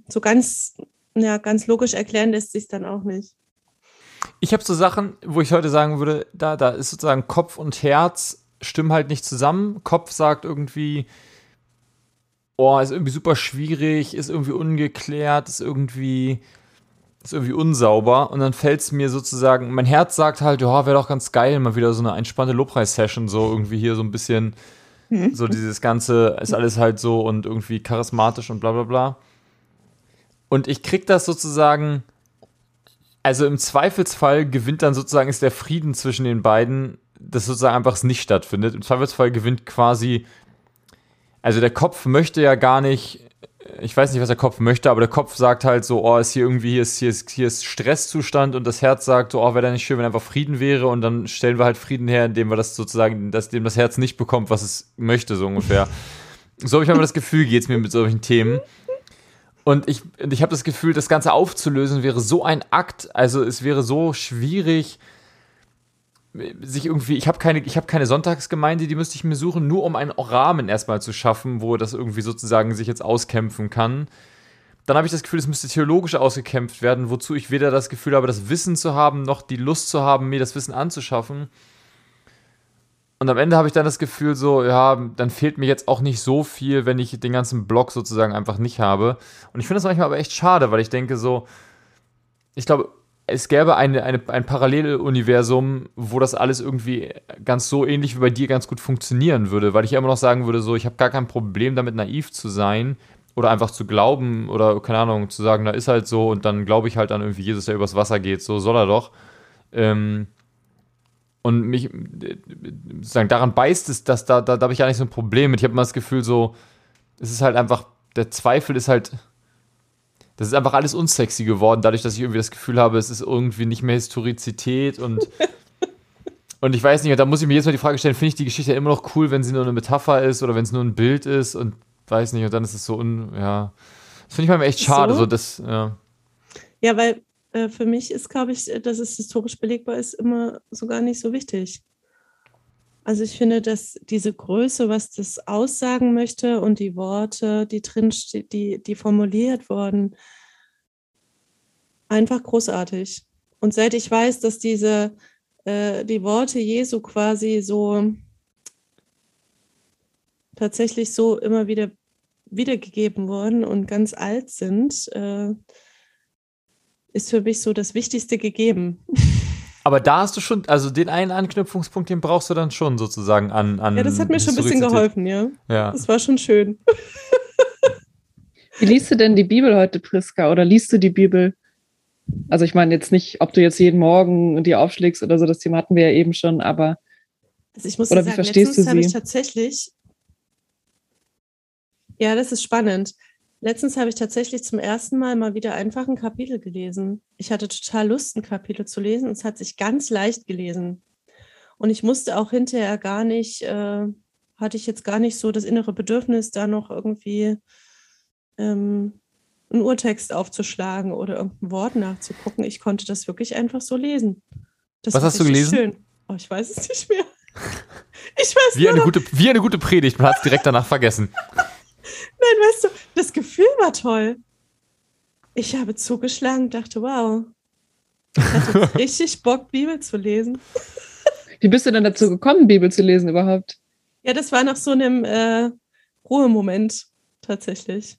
Speaker 3: so ganz, ja, ganz logisch erklären lässt sich dann auch nicht.
Speaker 2: Ich habe so Sachen, wo ich heute sagen würde, da, da ist sozusagen Kopf und Herz stimmen halt nicht zusammen. Kopf sagt irgendwie, oh, ist irgendwie super schwierig, ist irgendwie ungeklärt, ist irgendwie, ist irgendwie unsauber. Und dann fällt es mir sozusagen, mein Herz sagt halt, ja, wäre doch ganz geil, mal wieder so eine entspannte Lobpreis-Session, so irgendwie hier so ein bisschen, <laughs> so dieses Ganze ist alles halt so und irgendwie charismatisch und bla bla bla. Und ich krieg das sozusagen, also im Zweifelsfall gewinnt dann sozusagen ist der Frieden zwischen den beiden dass sozusagen einfach es nicht stattfindet. Im Zweifelsfall gewinnt quasi, also der Kopf möchte ja gar nicht, ich weiß nicht, was der Kopf möchte, aber der Kopf sagt halt so, oh, ist hier irgendwie, hier ist, hier ist, hier ist Stresszustand und das Herz sagt so, oh, wäre da nicht schön, wenn einfach Frieden wäre und dann stellen wir halt Frieden her, indem wir das sozusagen, dass dem das Herz nicht bekommt, was es möchte, so ungefähr. so habe ich immer das Gefühl, geht es mir mit solchen Themen. Und ich, ich habe das Gefühl, das Ganze aufzulösen wäre so ein Akt, also es wäre so schwierig, sich irgendwie, ich habe keine, ich habe keine Sonntagsgemeinde, die müsste ich mir suchen, nur um einen Rahmen erstmal zu schaffen, wo das irgendwie sozusagen sich jetzt auskämpfen kann. Dann habe ich das Gefühl, es müsste theologisch ausgekämpft werden, wozu ich weder das Gefühl habe, das Wissen zu haben, noch die Lust zu haben, mir das Wissen anzuschaffen. Und am Ende habe ich dann das Gefühl, so, ja, dann fehlt mir jetzt auch nicht so viel, wenn ich den ganzen Block sozusagen einfach nicht habe. Und ich finde das manchmal aber echt schade, weil ich denke so, ich glaube, es gäbe eine, eine, ein Paralleluniversum, wo das alles irgendwie ganz so ähnlich wie bei dir ganz gut funktionieren würde, weil ich immer noch sagen würde, so, ich habe gar kein Problem damit, naiv zu sein oder einfach zu glauben oder, keine Ahnung, zu sagen, da ist halt so und dann glaube ich halt an irgendwie Jesus, der übers Wasser geht, so soll er doch. Ähm, und mich sozusagen daran beißt es, dass da, da, da habe ich gar nicht so ein Problem mit. Ich habe immer das Gefühl, so, es ist halt einfach, der Zweifel ist halt das ist einfach alles unsexy geworden, dadurch, dass ich irgendwie das Gefühl habe, es ist irgendwie nicht mehr Historizität und. <laughs> und ich weiß nicht, da muss ich mir jetzt mal die Frage stellen: Finde ich die Geschichte immer noch cool, wenn sie nur eine Metapher ist oder wenn es nur ein Bild ist und weiß nicht, und dann ist es so un. Ja. Das finde ich manchmal echt schade. So, so das, ja.
Speaker 3: ja, weil äh, für mich ist, glaube ich, dass es historisch belegbar ist, immer so gar nicht so wichtig. Also ich finde, dass diese Größe, was das aussagen möchte und die Worte, die drin die, die formuliert wurden, einfach großartig. Und seit ich weiß, dass diese äh, die Worte Jesu quasi so tatsächlich so immer wieder wiedergegeben wurden und ganz alt sind, äh, ist für mich so das Wichtigste gegeben.
Speaker 2: Aber da hast du schon, also den einen Anknüpfungspunkt, den brauchst du dann schon sozusagen an. an
Speaker 3: ja, das hat mir schon ein bisschen geholfen, ja.
Speaker 2: Ja.
Speaker 3: Das war schon schön.
Speaker 5: Wie liest du denn die Bibel heute, Priska? Oder liest du die Bibel? Also ich meine jetzt nicht, ob du jetzt jeden Morgen die aufschlägst oder so, das Thema hatten wir ja eben schon, aber
Speaker 3: also ich muss oder sagen, wie verstehst du sie? habe ich tatsächlich, ja, das ist spannend. Letztens habe ich tatsächlich zum ersten Mal mal wieder einfach ein Kapitel gelesen. Ich hatte total Lust, ein Kapitel zu lesen. Es hat sich ganz leicht gelesen. Und ich musste auch hinterher gar nicht, äh, hatte ich jetzt gar nicht so das innere Bedürfnis, da noch irgendwie ähm, einen Urtext aufzuschlagen oder irgendein Wort nachzugucken. Ich konnte das wirklich einfach so lesen. Das
Speaker 2: Was hast du gelesen? Schön.
Speaker 3: Oh, ich weiß es nicht mehr. <laughs>
Speaker 2: Ich weiß wie, eine gute, wie eine gute Predigt, man hat es direkt danach vergessen. <laughs>
Speaker 3: Nein, weißt du, das Gefühl war toll. Ich habe zugeschlagen und dachte, wow, ich hatte <laughs> richtig Bock, Bibel zu lesen.
Speaker 5: Wie bist du denn dazu gekommen, Bibel zu lesen überhaupt?
Speaker 3: Ja, das war nach so einem äh, Ruhemoment tatsächlich.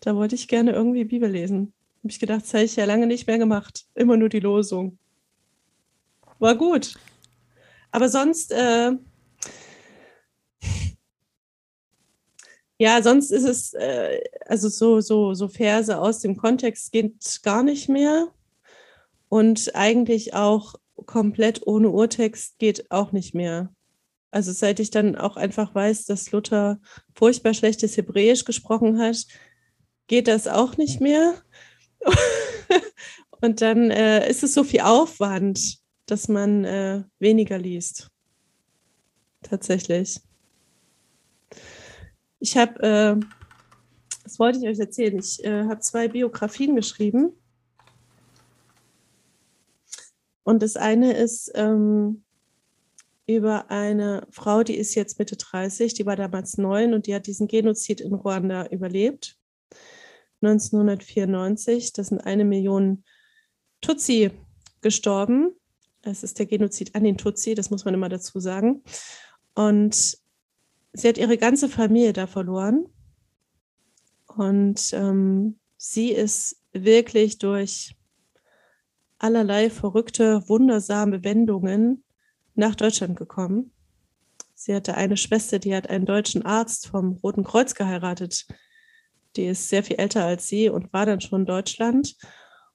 Speaker 3: Da wollte ich gerne irgendwie Bibel lesen. Habe ich gedacht, das habe ich ja lange nicht mehr gemacht. Immer nur die Losung. War gut. Aber sonst äh, Ja, sonst ist es, äh, also so, so, so Verse aus dem Kontext geht gar nicht mehr. Und eigentlich auch komplett ohne Urtext geht auch nicht mehr. Also seit ich dann auch einfach weiß, dass Luther furchtbar schlechtes Hebräisch gesprochen hat, geht das auch nicht mehr. <laughs> Und dann äh, ist es so viel Aufwand, dass man äh, weniger liest. Tatsächlich. Ich habe, äh, das wollte ich euch erzählen, ich äh, habe zwei Biografien geschrieben. Und das eine ist ähm, über eine Frau, die ist jetzt Mitte 30, die war damals neun und die hat diesen Genozid in Ruanda überlebt. 1994, das sind eine Million Tutsi gestorben. Es ist der Genozid an den Tutsi, das muss man immer dazu sagen. Und sie hat ihre ganze Familie da verloren. Und ähm, sie ist wirklich durch allerlei verrückte, wundersame Wendungen nach Deutschland gekommen. Sie hatte eine Schwester, die hat einen deutschen Arzt vom Roten Kreuz geheiratet. Die ist sehr viel älter als sie und war dann schon in Deutschland.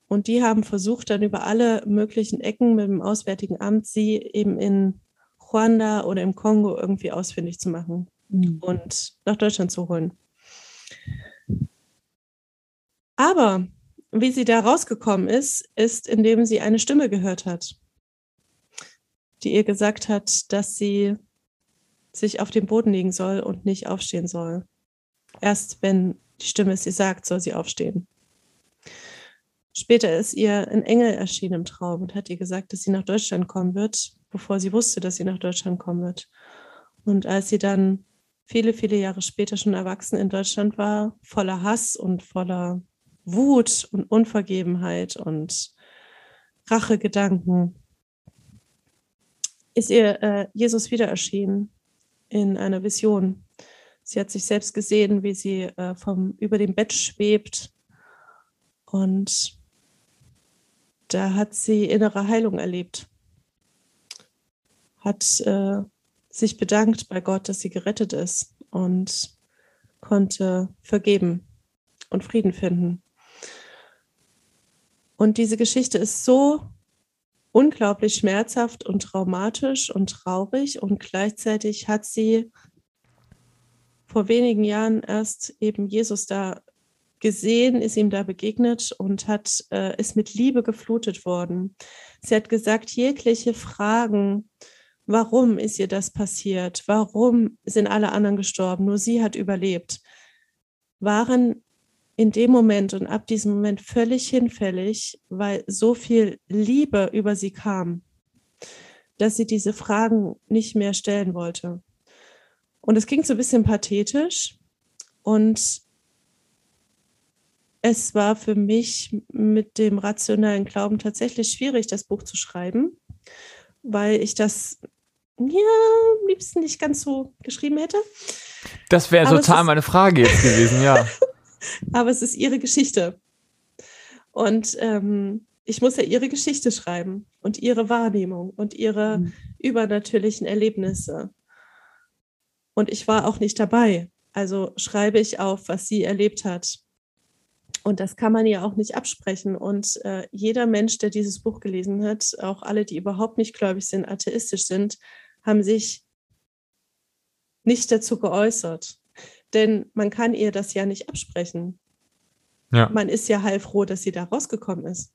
Speaker 3: Und die haben versucht, dann über alle möglichen Ecken mit dem Auswärtigen Amt sie eben in Ruanda oder im Kongo irgendwie ausfindig zu machen mhm. und nach Deutschland zu holen. Aber wie sie da rausgekommen ist, ist, indem sie eine Stimme gehört hat, die ihr gesagt hat, dass sie sich auf den Boden legen soll und nicht aufstehen soll. Erst wenn die Stimme es ihr sagt, soll sie aufstehen. Später ist ihr ein Engel erschienen im Traum und hat ihr gesagt, dass sie nach Deutschland kommen wird, bevor sie wusste, dass sie nach Deutschland kommen wird. Und als sie dann viele, viele Jahre später schon erwachsen in Deutschland war, voller Hass und voller Wut und Unvergebenheit und Rachegedanken, ist ihr äh, Jesus wieder erschienen in einer Vision. Sie hat sich selbst gesehen, wie sie äh, vom, über dem Bett schwebt und da hat sie innere Heilung erlebt, hat äh, sich bedankt bei Gott, dass sie gerettet ist und konnte vergeben und Frieden finden. Und diese Geschichte ist so unglaublich schmerzhaft und traumatisch und traurig und gleichzeitig hat sie vor wenigen Jahren erst eben Jesus da gesehen, ist ihm da begegnet und hat, äh, ist mit Liebe geflutet worden. Sie hat gesagt, jegliche Fragen, warum ist ihr das passiert? Warum sind alle anderen gestorben? Nur sie hat überlebt. Waren in dem Moment und ab diesem Moment völlig hinfällig, weil so viel Liebe über sie kam, dass sie diese Fragen nicht mehr stellen wollte. Und es ging so ein bisschen pathetisch und es war für mich mit dem rationalen Glauben tatsächlich schwierig, das Buch zu schreiben, weil ich das ja am liebsten nicht ganz so geschrieben hätte.
Speaker 2: Das wäre total meine Frage jetzt gewesen, ja. <laughs>
Speaker 3: Aber es ist ihre Geschichte. Und ähm, ich muss ja ihre Geschichte schreiben und ihre Wahrnehmung und ihre mhm. übernatürlichen Erlebnisse. Und ich war auch nicht dabei. Also schreibe ich auf, was sie erlebt hat. Und das kann man ja auch nicht absprechen. Und äh, jeder Mensch, der dieses Buch gelesen hat, auch alle, die überhaupt nicht gläubig sind, atheistisch sind, haben sich nicht dazu geäußert. Denn man kann ihr das ja nicht absprechen. Ja. Man ist ja heilfroh, dass sie da rausgekommen ist.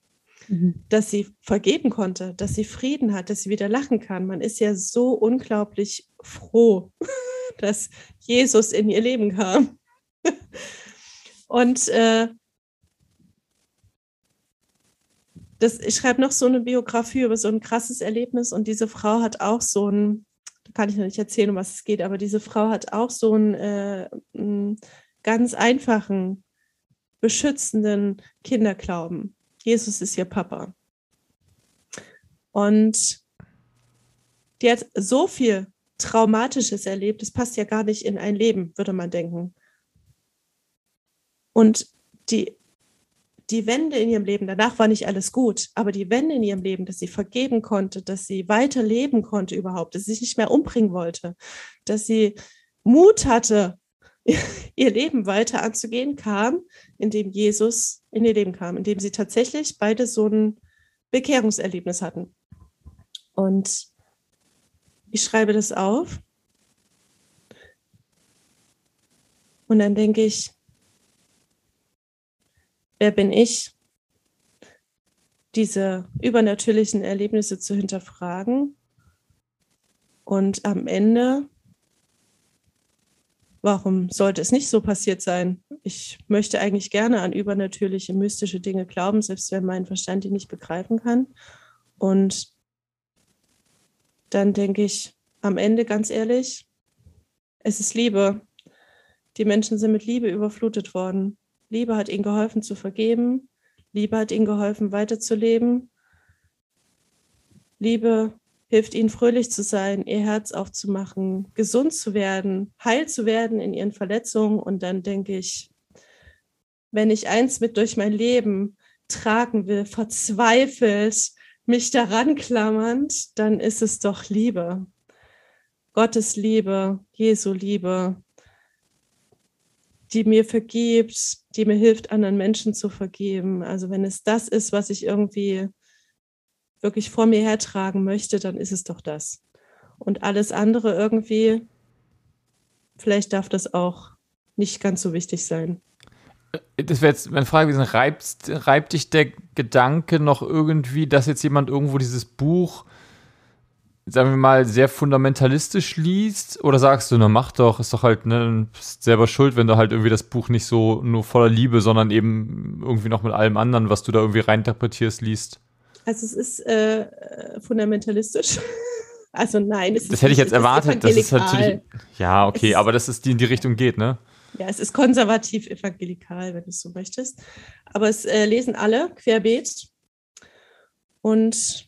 Speaker 3: Mhm. Dass sie vergeben konnte, dass sie Frieden hat, dass sie wieder lachen kann. Man ist ja so unglaublich froh, <laughs> dass Jesus in ihr Leben kam. <laughs> Und äh, das, ich schreibe noch so eine Biografie über so ein krasses Erlebnis und diese Frau hat auch so ein, da kann ich noch nicht erzählen, um was es geht, aber diese Frau hat auch so einen, äh, einen ganz einfachen, beschützenden Kinderglauben. Jesus ist ihr Papa. Und die hat so viel Traumatisches erlebt, das passt ja gar nicht in ein Leben, würde man denken. Und die die Wende in ihrem Leben, danach war nicht alles gut, aber die Wende in ihrem Leben, dass sie vergeben konnte, dass sie weiter leben konnte überhaupt, dass sie sich nicht mehr umbringen wollte, dass sie Mut hatte, <laughs> ihr Leben weiter anzugehen, kam, indem Jesus in ihr Leben kam, indem sie tatsächlich beide so ein Bekehrungserlebnis hatten. Und ich schreibe das auf. Und dann denke ich, wer bin ich, diese übernatürlichen Erlebnisse zu hinterfragen und am Ende, warum sollte es nicht so passiert sein? Ich möchte eigentlich gerne an übernatürliche, mystische Dinge glauben, selbst wenn mein Verstand die nicht begreifen kann. Und dann denke ich am Ende ganz ehrlich, es ist Liebe. Die Menschen sind mit Liebe überflutet worden. Liebe hat ihnen geholfen zu vergeben. Liebe hat ihnen geholfen weiterzuleben. Liebe hilft ihnen fröhlich zu sein, ihr Herz aufzumachen, gesund zu werden, heil zu werden in ihren Verletzungen. Und dann denke ich, wenn ich eins mit durch mein Leben tragen will, verzweifelt, mich daran klammernd, dann ist es doch Liebe. Gottes Liebe, Jesu Liebe, die mir vergibt, die mir hilft, anderen Menschen zu vergeben. Also wenn es das ist, was ich irgendwie wirklich vor mir hertragen möchte, dann ist es doch das. Und alles andere irgendwie, vielleicht darf das auch nicht ganz so wichtig sein.
Speaker 2: Das wäre jetzt meine Frage gewesen, reibt, reibt dich der Gedanke noch irgendwie, dass jetzt jemand irgendwo dieses Buch, sagen wir mal, sehr fundamentalistisch liest? Oder sagst du, na mach doch, ist doch halt, ne, bist selber schuld, wenn du halt irgendwie das Buch nicht so nur voller Liebe, sondern eben irgendwie noch mit allem anderen, was du da irgendwie reininterpretierst, liest?
Speaker 3: Also es ist äh, fundamentalistisch. <laughs> Also nein,
Speaker 2: es das hätte ich jetzt erwartet. Das ist natürlich. Ja, okay, aber dass es die in die Richtung geht, ne?
Speaker 3: Ja, es ist konservativ evangelikal, wenn du es so möchtest. Aber es äh, lesen alle querbeet. Und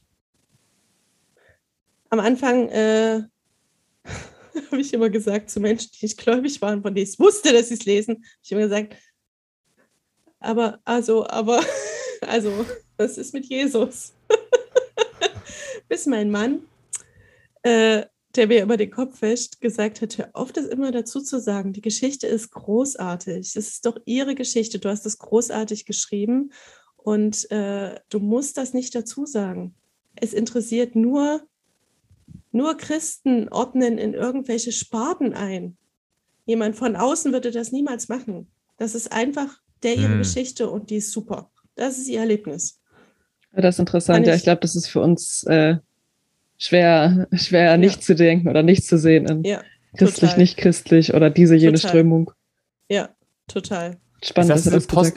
Speaker 3: am Anfang äh, <laughs> habe ich immer gesagt zu Menschen, die nicht gläubig waren, von denen ich wusste, dass sie es lesen, habe ich immer gesagt, aber, also, aber, <laughs> also, was ist mit Jesus? <laughs> Bis mein Mann äh, der mir über den Kopf wäscht, gesagt hat, hör auf, das immer dazu zu sagen. Die Geschichte ist großartig. Es ist doch ihre Geschichte. Du hast es großartig geschrieben und äh, du musst das nicht dazu sagen. Es interessiert nur, nur Christen ordnen in irgendwelche Sparten ein. Jemand von außen würde das niemals machen. Das ist einfach der ihre hm. Geschichte und die ist super. Das ist ihr Erlebnis.
Speaker 5: Das ist interessant. ja, ich glaube, das ist für uns äh, schwer, schwer ja. nicht zu denken oder nicht zu sehen in ja, christlich, nicht christlich oder diese, jene total. Strömung.
Speaker 3: Ja, total.
Speaker 2: Spannend, ist das, das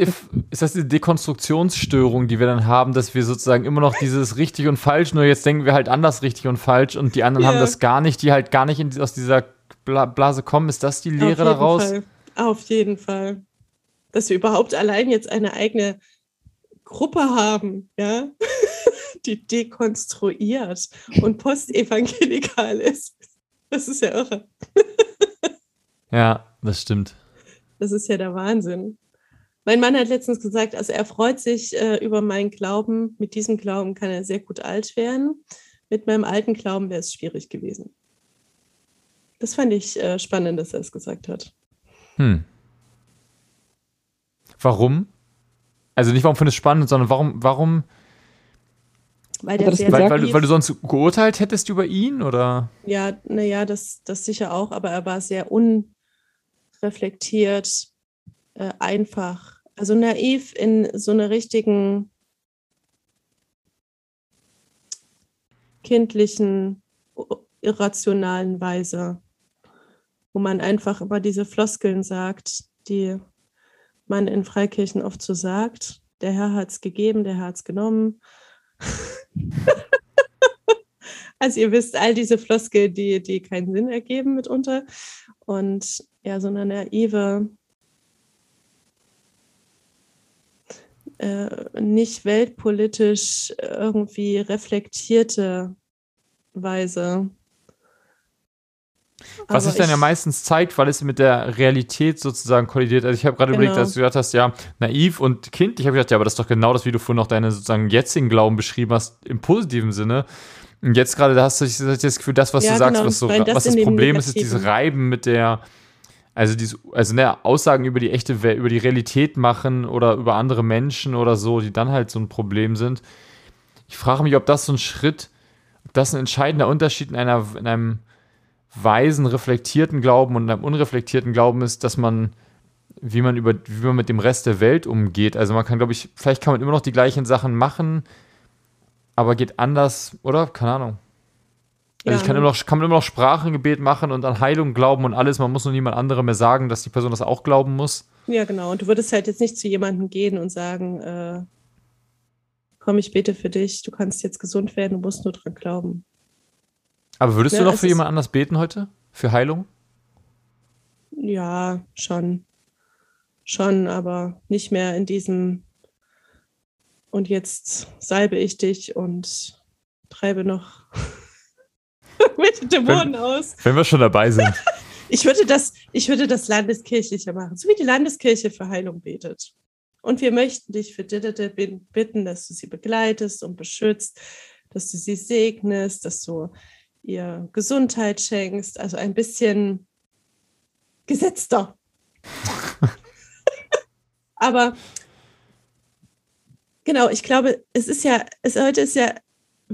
Speaker 2: ist das die Dekonstruktionsstörung, die wir dann haben, dass wir sozusagen immer noch dieses richtig und falsch, nur jetzt denken wir halt anders richtig und falsch und die anderen ja. haben das gar nicht, die halt gar nicht in, aus dieser Blase kommen. Ist das die Lehre Auf daraus?
Speaker 3: Fall. Auf jeden Fall. Dass wir überhaupt allein jetzt eine eigene Gruppe haben, ja, <laughs> die dekonstruiert und postevangelikal ist. Das ist ja irre. <laughs>
Speaker 2: ja, das stimmt.
Speaker 3: Das ist ja der Wahnsinn. Mein Mann hat letztens gesagt, also er freut sich äh, über meinen Glauben. Mit diesem Glauben kann er sehr gut alt werden. Mit meinem alten Glauben wäre es schwierig gewesen. Das fand ich äh, spannend, dass er es gesagt hat.
Speaker 2: Hm. Warum? Also nicht, warum findest du es spannend, sondern warum, warum
Speaker 3: weil, der
Speaker 2: sehr weil, weil, weil, du sonst geurteilt hättest über ihn, oder?
Speaker 3: Ja, naja, das, das sicher auch, aber er war sehr unreflektiert, äh, einfach, also naiv in so einer richtigen kindlichen, irrationalen Weise, wo man einfach immer diese Floskeln sagt, die man in Freikirchen oft so sagt. Der Herr hat es gegeben, der Herr hat es genommen. <laughs> also ihr wisst, all diese Floskel, die, die keinen Sinn ergeben mitunter. Und ja, so eine naive, äh, nicht weltpolitisch irgendwie reflektierte Weise
Speaker 2: was sich dann ja meistens zeigt, weil es mit der Realität sozusagen kollidiert. Also ich habe gerade genau. überlegt, dass du gesagt hast, ja, naiv und Kind. Ich habe gedacht, ja, aber das ist doch genau das, wie du vorhin noch deine sozusagen jetzigen Glauben beschrieben hast, im positiven Sinne. Und jetzt gerade, da hast du das Gefühl, das, was ja, du sagst, genau. was, so, das was das Problem ist, ist dieses Reiben mit der, also diese, also ne, Aussagen über die echte Welt, über die Realität machen oder über andere Menschen oder so, die dann halt so ein Problem sind. Ich frage mich, ob das so ein Schritt, ob das ein entscheidender Unterschied in einer, in einem weisen, reflektierten Glauben und einem unreflektierten Glauben ist, dass man, wie man über, wie man mit dem Rest der Welt umgeht. Also man kann, glaube ich, vielleicht kann man immer noch die gleichen Sachen machen, aber geht anders, oder? Keine Ahnung. Also ja, ich kann, immer noch, kann man immer noch Sprachengebet machen und an Heilung glauben und alles. Man muss nur niemand anderem mehr sagen, dass die Person das auch glauben muss.
Speaker 3: Ja, genau. Und du würdest halt jetzt nicht zu jemandem gehen und sagen, äh, komm, ich bete für dich, du kannst jetzt gesund werden, du musst nur dran glauben.
Speaker 2: Aber würdest ja, du noch für jemand anders beten heute? Für Heilung?
Speaker 3: Ja, schon. Schon, aber nicht mehr in diesem und jetzt salbe ich dich und treibe noch <laughs> mit Dämonen aus.
Speaker 2: Wenn wir schon dabei sind. <laughs>
Speaker 3: ich würde das, ich würde das landeskirchlicher machen, so wie die Landeskirche für Heilung betet. Und wir möchten dich für Diddete bitten, dass du sie begleitest und beschützt, dass du sie segnest, dass du ihr Gesundheit schenkst, also ein bisschen gesetzter. <laughs> Aber genau, ich glaube, es ist ja, es heute ist ja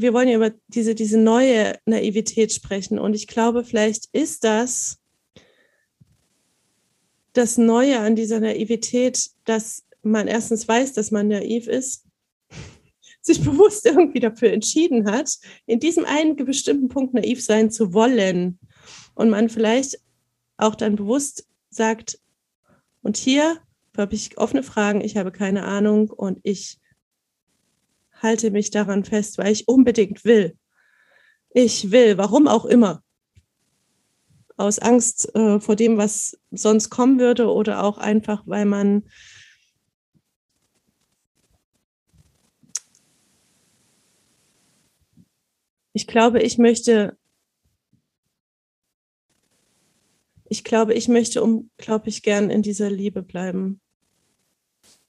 Speaker 3: wir wollen ja über diese, diese neue Naivität sprechen. Und ich glaube, vielleicht ist das das Neue an dieser Naivität, dass man erstens weiß, dass man naiv ist, <laughs> sich bewusst irgendwie dafür entschieden hat, in diesem einen bestimmten Punkt naiv sein zu wollen. Und man vielleicht auch dann bewusst sagt, und hier habe ich offene Fragen, ich habe keine Ahnung und ich halte mich daran fest, weil ich unbedingt will. Ich will, warum auch immer. Aus Angst äh, vor dem, was sonst kommen würde oder auch einfach, weil man ich glaube, ich möchte ich glaube, ich möchte unglaublich gern in dieser Liebe bleiben.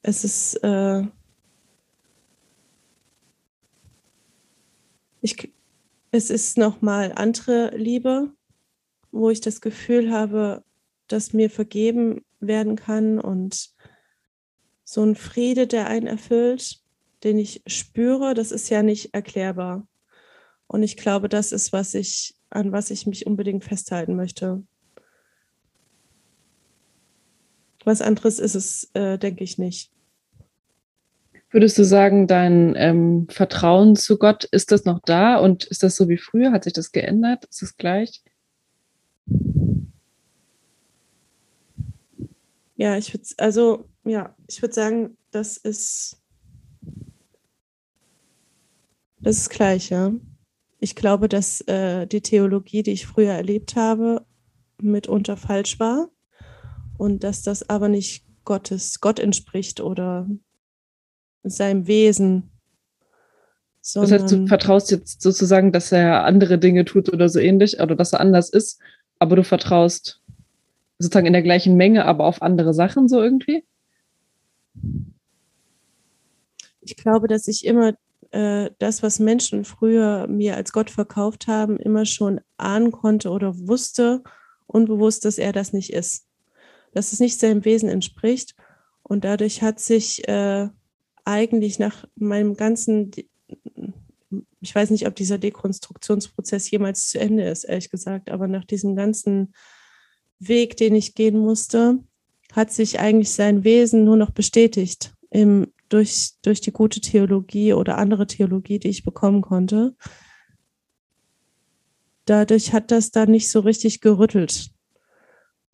Speaker 3: Es ist, äh, ich, es ist nochmal andere Liebe, wo ich das Gefühl habe, dass mir vergeben werden kann und so ein Friede, der einen erfüllt, den ich spüre, das ist ja nicht erklärbar. Und ich glaube, das ist, was ich, an was ich mich unbedingt festhalten möchte. Was anderes ist es, äh, denke ich nicht.
Speaker 5: Würdest du sagen, dein ähm, Vertrauen zu Gott, ist das noch da und ist das so wie früher? Hat sich das geändert? Ist es gleich?
Speaker 3: Ja, ich würde also ja, ich würde sagen, das ist das ist gleich, ja. Ich glaube, dass äh, die Theologie, die ich früher erlebt habe, mitunter falsch war und dass das aber nicht Gottes, Gott entspricht oder seinem Wesen.
Speaker 5: Das heißt, du vertraust jetzt sozusagen, dass er andere Dinge tut oder so ähnlich, oder dass er anders ist, aber du vertraust sozusagen in der gleichen Menge, aber auf andere Sachen so irgendwie?
Speaker 3: Ich glaube, dass ich immer äh, das, was Menschen früher mir als Gott verkauft haben, immer schon ahnen konnte oder wusste, unbewusst, dass er das nicht ist dass es nicht seinem Wesen entspricht. Und dadurch hat sich äh, eigentlich nach meinem ganzen, ich weiß nicht, ob dieser Dekonstruktionsprozess jemals zu Ende ist, ehrlich gesagt, aber nach diesem ganzen Weg, den ich gehen musste, hat sich eigentlich sein Wesen nur noch bestätigt im, durch, durch die gute Theologie oder andere Theologie, die ich bekommen konnte. Dadurch hat das da nicht so richtig gerüttelt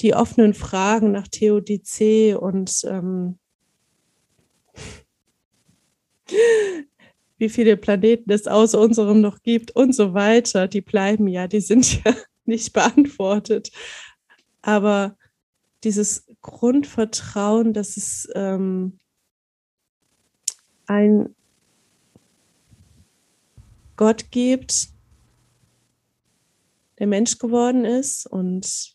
Speaker 3: die offenen Fragen nach Theodizee und ähm, <laughs> wie viele Planeten es außer unserem noch gibt und so weiter, die bleiben ja, die sind <laughs> ja nicht beantwortet. Aber dieses Grundvertrauen, dass es ähm, ein Gott gibt, der Mensch geworden ist und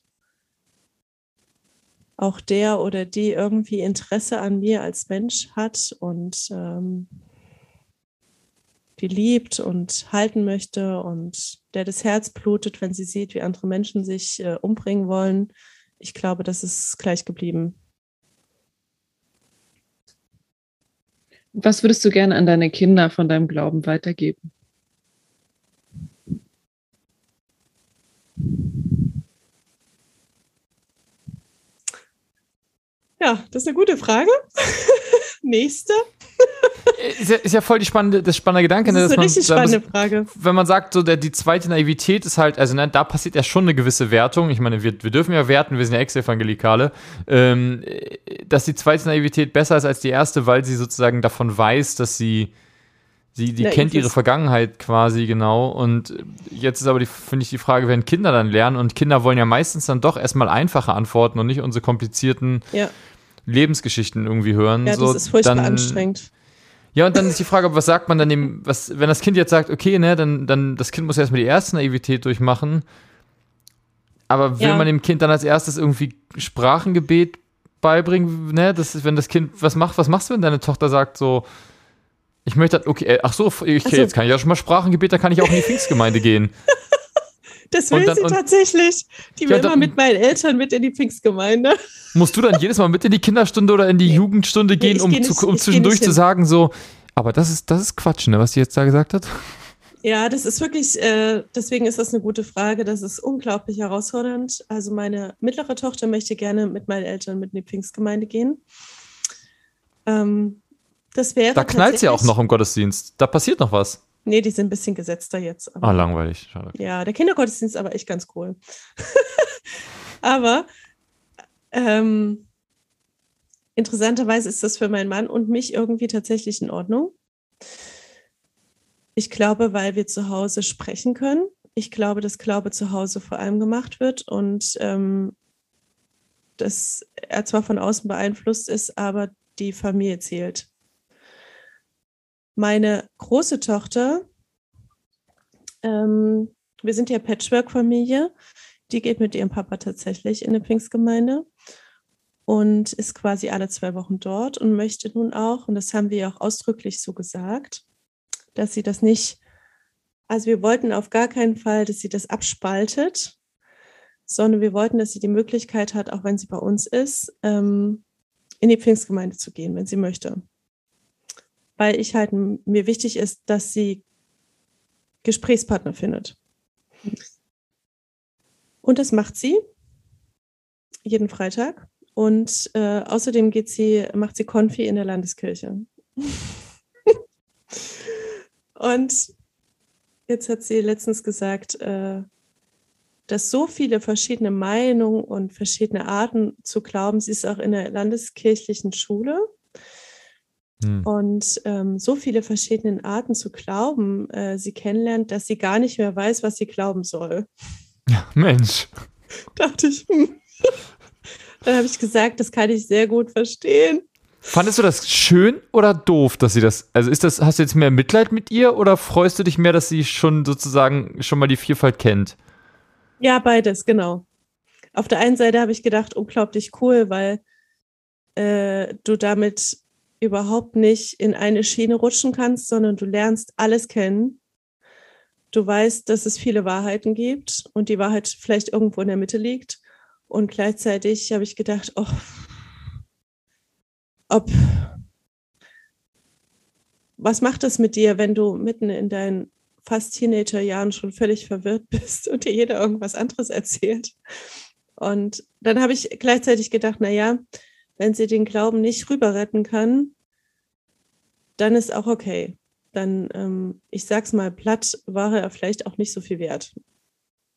Speaker 3: auch der oder die irgendwie Interesse an mir als Mensch hat und ähm, die liebt und halten möchte und der das Herz blutet, wenn sie sieht, wie andere Menschen sich äh, umbringen wollen. Ich glaube, das ist gleich geblieben.
Speaker 5: Was würdest du gerne an deine Kinder von deinem Glauben weitergeben?
Speaker 3: Ja, das ist eine gute Frage. <laughs> Nächste.
Speaker 2: Ist ja, ist ja, voll die spannende, das spannende Gedanke.
Speaker 3: Das ist
Speaker 2: ne,
Speaker 3: eine richtig man, spannende Frage.
Speaker 2: Wenn man sagt, so der, die zweite Naivität ist halt, also ne, da passiert ja schon eine gewisse Wertung. Ich meine, wir, wir dürfen ja werten, wir sind ja Ex-Evangelikale, ähm, dass die zweite Naivität besser ist als die erste, weil sie sozusagen davon weiß, dass sie Sie, die kennt ihre Vergangenheit quasi genau. Und jetzt ist aber, finde ich, die Frage, wenn Kinder dann lernen und Kinder wollen ja meistens dann doch erstmal einfache Antworten und nicht unsere komplizierten ja. Lebensgeschichten irgendwie hören.
Speaker 3: Ja, das ist furchtbar dann, anstrengend.
Speaker 2: Ja, und dann ist die Frage, was sagt man dann dem, was, wenn das Kind jetzt sagt, okay, ne, dann, dann das Kind muss erstmal die erste Naivität durchmachen. Aber will ja. man dem Kind dann als erstes irgendwie Sprachengebet beibringen, ne? Das ist, wenn das Kind, was macht, was machst du, wenn deine Tochter sagt so, ich möchte, okay, äh, ach so, ich, also, jetzt kann ich ja schon mal Sprachengebet, da kann ich auch in die Pfingstgemeinde gehen. <laughs>
Speaker 3: Das will dann, sie tatsächlich. Die will ja, dann, immer mit meinen Eltern mit in die Pfingstgemeinde. <laughs>
Speaker 2: Musst du dann jedes Mal mit in die Kinderstunde oder in die nee. Jugendstunde gehen, nee, um, zu, um zwischendurch zu sagen, so, aber das ist, das ist Quatsch, ne, was sie jetzt da gesagt hat?
Speaker 3: Ja, das ist wirklich, äh, deswegen ist das eine gute Frage. Das ist unglaublich herausfordernd. Also meine mittlere Tochter möchte gerne mit meinen Eltern mit in die Pfingstgemeinde gehen. Ähm, das wäre
Speaker 2: Da knallt sie auch noch im Gottesdienst. Da passiert noch was.
Speaker 3: Nee, die sind ein bisschen gesetzter jetzt.
Speaker 2: Ah, langweilig. Schade.
Speaker 3: Ja, der Kindergottesdienst ist aber echt ganz cool. <laughs> aber ähm, interessanterweise ist das für meinen Mann und mich irgendwie tatsächlich in Ordnung. Ich glaube, weil wir zu Hause sprechen können. Ich glaube, dass Glaube zu Hause vor allem gemacht wird und ähm, dass er zwar von außen beeinflusst ist, aber die Familie zählt. Meine große Tochter, ähm, wir sind ja Patchwork-Familie, die geht mit ihrem Papa tatsächlich in eine Pfingstgemeinde und ist quasi alle zwei Wochen dort und möchte nun auch, und das haben wir auch ausdrücklich so gesagt, dass sie das nicht, also wir wollten auf gar keinen Fall, dass sie das abspaltet, sondern wir wollten, dass sie die Möglichkeit hat, auch wenn sie bei uns ist, ähm, in die Pfingstgemeinde zu gehen, wenn sie möchte. Weil ich halt mir wichtig ist, dass sie Gesprächspartner findet. Und das macht sie jeden Freitag. Und äh, außerdem geht sie, macht sie Konfi in der Landeskirche. <laughs> Und jetzt hat sie letztens gesagt, äh, dass so viele verschiedene Meinungen und verschiedene Arten zu glauben, sie ist auch in der landeskirchlichen Schule. Hm. Und ähm, so viele verschiedene Arten zu glauben, äh, sie kennenlernt, dass sie gar nicht mehr weiß, was sie glauben soll.
Speaker 2: Ja, Mensch. <laughs>
Speaker 3: Dachte ich. Hm. <laughs> Dann habe ich gesagt, das kann ich sehr gut verstehen.
Speaker 2: Fandest du das schön oder doof, dass sie das, also ist das, hast du jetzt mehr Mitleid mit ihr oder freust du dich mehr, dass sie schon sozusagen schon mal die Vielfalt kennt?
Speaker 3: Ja, beides, genau. Auf der einen Seite habe ich gedacht, unglaublich cool, weil äh, du damit überhaupt nicht in eine Schiene rutschen kannst, sondern du lernst alles kennen. Du weißt, dass es viele Wahrheiten gibt und die Wahrheit vielleicht irgendwo in der Mitte liegt. Und gleichzeitig habe ich gedacht, oh, ob was macht das mit dir, wenn du mitten in deinen fast Teenagerjahren schon völlig verwirrt bist und dir jeder irgendwas anderes erzählt? Und dann habe ich gleichzeitig gedacht, na ja, wenn sie den Glauben nicht rüber retten kann, dann ist auch okay. Dann, ähm, ich sag's mal platt, war er vielleicht auch nicht so viel wert.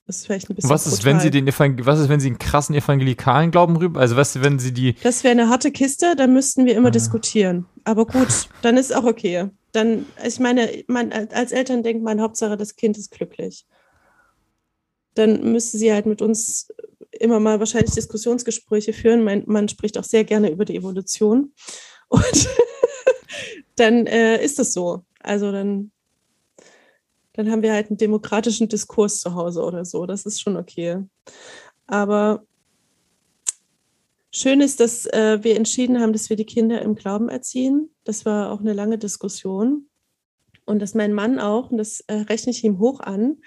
Speaker 3: Das ist vielleicht ein bisschen
Speaker 2: was ist, wenn sie den was ist, wenn sie einen krassen evangelikalen Glauben rüber, also was, wenn sie die.
Speaker 3: Das wäre eine harte Kiste, dann müssten wir immer ah. diskutieren. Aber gut, dann ist auch okay. Dann, ich meine, man, als Eltern denkt man, Hauptsache, das Kind ist glücklich. Dann müsste sie halt mit uns immer mal wahrscheinlich Diskussionsgespräche führen. Man, man spricht auch sehr gerne über die Evolution. <laughs> Und <laughs> dann äh, ist das so. Also dann dann haben wir halt einen demokratischen Diskurs zu Hause oder so. Das ist schon okay. Aber schön ist, dass äh, wir entschieden haben, dass wir die Kinder im Glauben erziehen. Das war auch eine lange Diskussion. Und dass mein Mann auch, und das äh, rechne ich ihm hoch an,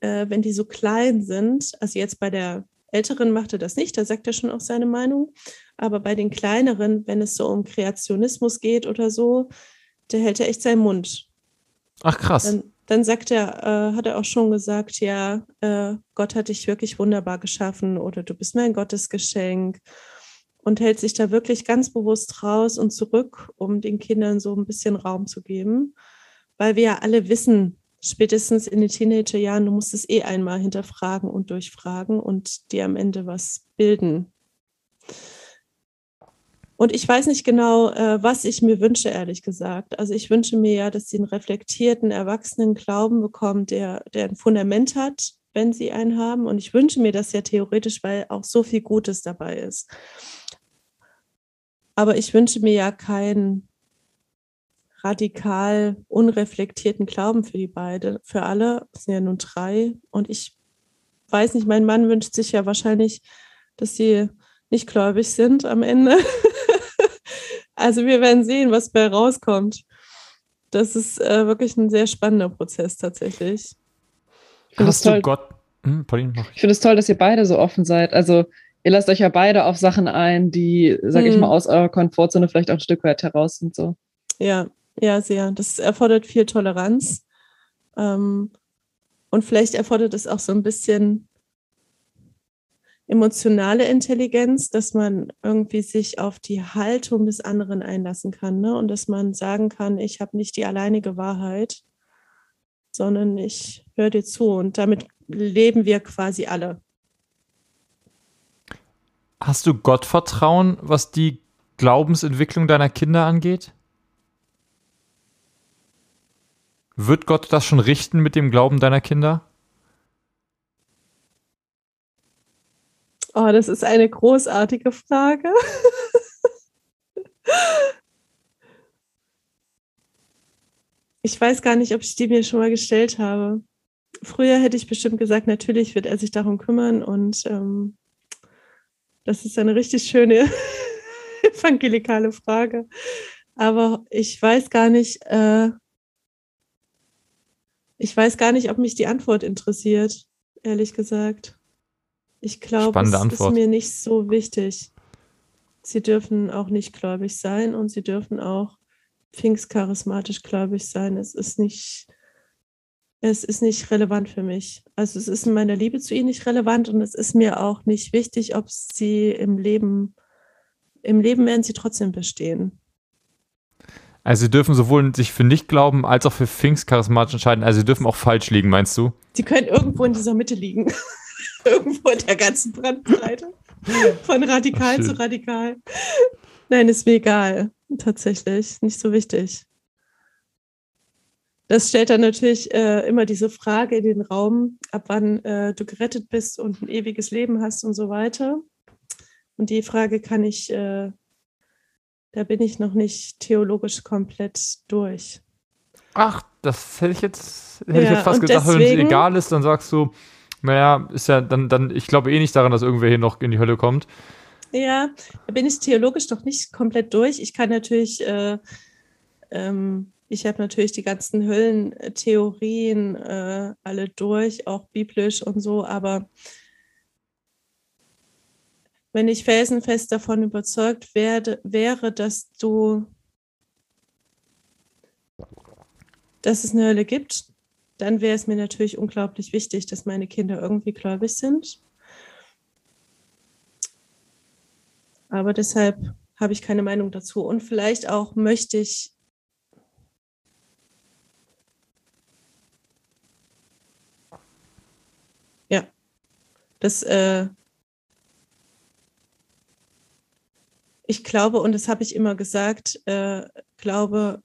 Speaker 3: äh, wenn die so klein sind, also jetzt bei der Älteren macht er das nicht, da sagt er schon auch seine Meinung. Aber bei den Kleineren, wenn es so um Kreationismus geht oder so, der hält er echt seinen Mund.
Speaker 2: Ach krass.
Speaker 3: Dann, dann sagt er, äh, hat er auch schon gesagt, ja, äh, Gott hat dich wirklich wunderbar geschaffen oder du bist mein Gottesgeschenk und hält sich da wirklich ganz bewusst raus und zurück, um den Kindern so ein bisschen Raum zu geben, weil wir ja alle wissen, spätestens in den Teenagerjahren, du musst es eh einmal hinterfragen und durchfragen und dir am Ende was bilden. Und ich weiß nicht genau, äh, was ich mir wünsche, ehrlich gesagt. Also ich wünsche mir ja, dass sie einen reflektierten, erwachsenen Glauben bekommen, der, der ein Fundament hat, wenn sie einen haben. Und ich wünsche mir das ja theoretisch, weil auch so viel Gutes dabei ist. Aber ich wünsche mir ja keinen radikal unreflektierten Glauben für die beiden, für alle. Es sind ja nun drei. Und ich weiß nicht, mein Mann wünscht sich ja wahrscheinlich, dass sie nicht gläubig sind am Ende. <laughs> Also wir werden sehen, was bei rauskommt. Das ist äh, wirklich ein sehr spannender Prozess tatsächlich.
Speaker 2: Hast du Gott? Hm,
Speaker 5: Pauline, ich finde es toll, dass ihr beide so offen seid. Also ihr lasst euch ja beide auf Sachen ein, die, sag hm. ich mal, aus eurer Komfortzone vielleicht auch ein Stück weit heraus sind so.
Speaker 3: Ja, ja, sehr. Das erfordert viel Toleranz. Ähm, und vielleicht erfordert es auch so ein bisschen emotionale Intelligenz, dass man irgendwie sich auf die Haltung des anderen einlassen kann ne? und dass man sagen kann, ich habe nicht die alleinige Wahrheit, sondern ich höre dir zu und damit leben wir quasi alle.
Speaker 2: Hast du Gottvertrauen, was die Glaubensentwicklung deiner Kinder angeht? Wird Gott das schon richten mit dem Glauben deiner Kinder?
Speaker 3: Oh, das ist eine großartige Frage. <laughs> ich weiß gar nicht, ob ich die mir schon mal gestellt habe. Früher hätte ich bestimmt gesagt, natürlich wird er sich darum kümmern und ähm, das ist eine richtig schöne <laughs> evangelikale Frage. Aber ich weiß gar nicht, äh, ich weiß gar nicht, ob mich die Antwort interessiert, ehrlich gesagt. Ich glaube, es Antwort. ist mir nicht so wichtig. Sie dürfen auch nicht gläubig sein und sie dürfen auch pfingstcharismatisch gläubig sein. Es ist nicht, es ist nicht relevant für mich. Also es ist in meiner Liebe zu ihnen nicht relevant und es ist mir auch nicht wichtig, ob sie im Leben, im Leben werden sie trotzdem bestehen.
Speaker 2: Also sie dürfen sowohl sich für nicht glauben als auch für pfingstcharismatisch entscheiden. Also sie dürfen auch falsch liegen, meinst du?
Speaker 3: Sie können irgendwo in dieser Mitte liegen. <laughs> irgendwo in der ganzen Brandbreite. Von radikal Ach, zu radikal. Nein, ist mir egal. Tatsächlich. Nicht so wichtig. Das stellt dann natürlich äh, immer diese Frage in den Raum, ab wann äh, du gerettet bist und ein ewiges Leben hast und so weiter. Und die Frage kann ich, äh, da bin ich noch nicht theologisch komplett durch.
Speaker 2: Ach, das hätte ich jetzt, hätte ja, ich jetzt fast gesagt, deswegen, wenn es egal ist, dann sagst du, naja, ist ja dann, dann, ich glaube eh nicht daran, dass irgendwer hier noch in die Hölle kommt.
Speaker 3: Ja, da bin ich theologisch doch nicht komplett durch. Ich kann natürlich, äh, ähm, ich habe natürlich die ganzen Höllentheorien äh, alle durch, auch biblisch und so, aber wenn ich felsenfest davon überzeugt werde, wäre, dass du, dass es eine Hölle gibt, dann wäre es mir natürlich unglaublich wichtig, dass meine Kinder irgendwie gläubig sind. Aber deshalb habe ich keine Meinung dazu. Und vielleicht auch möchte ich ja, das äh, ich glaube, und das habe ich immer gesagt, äh, glaube,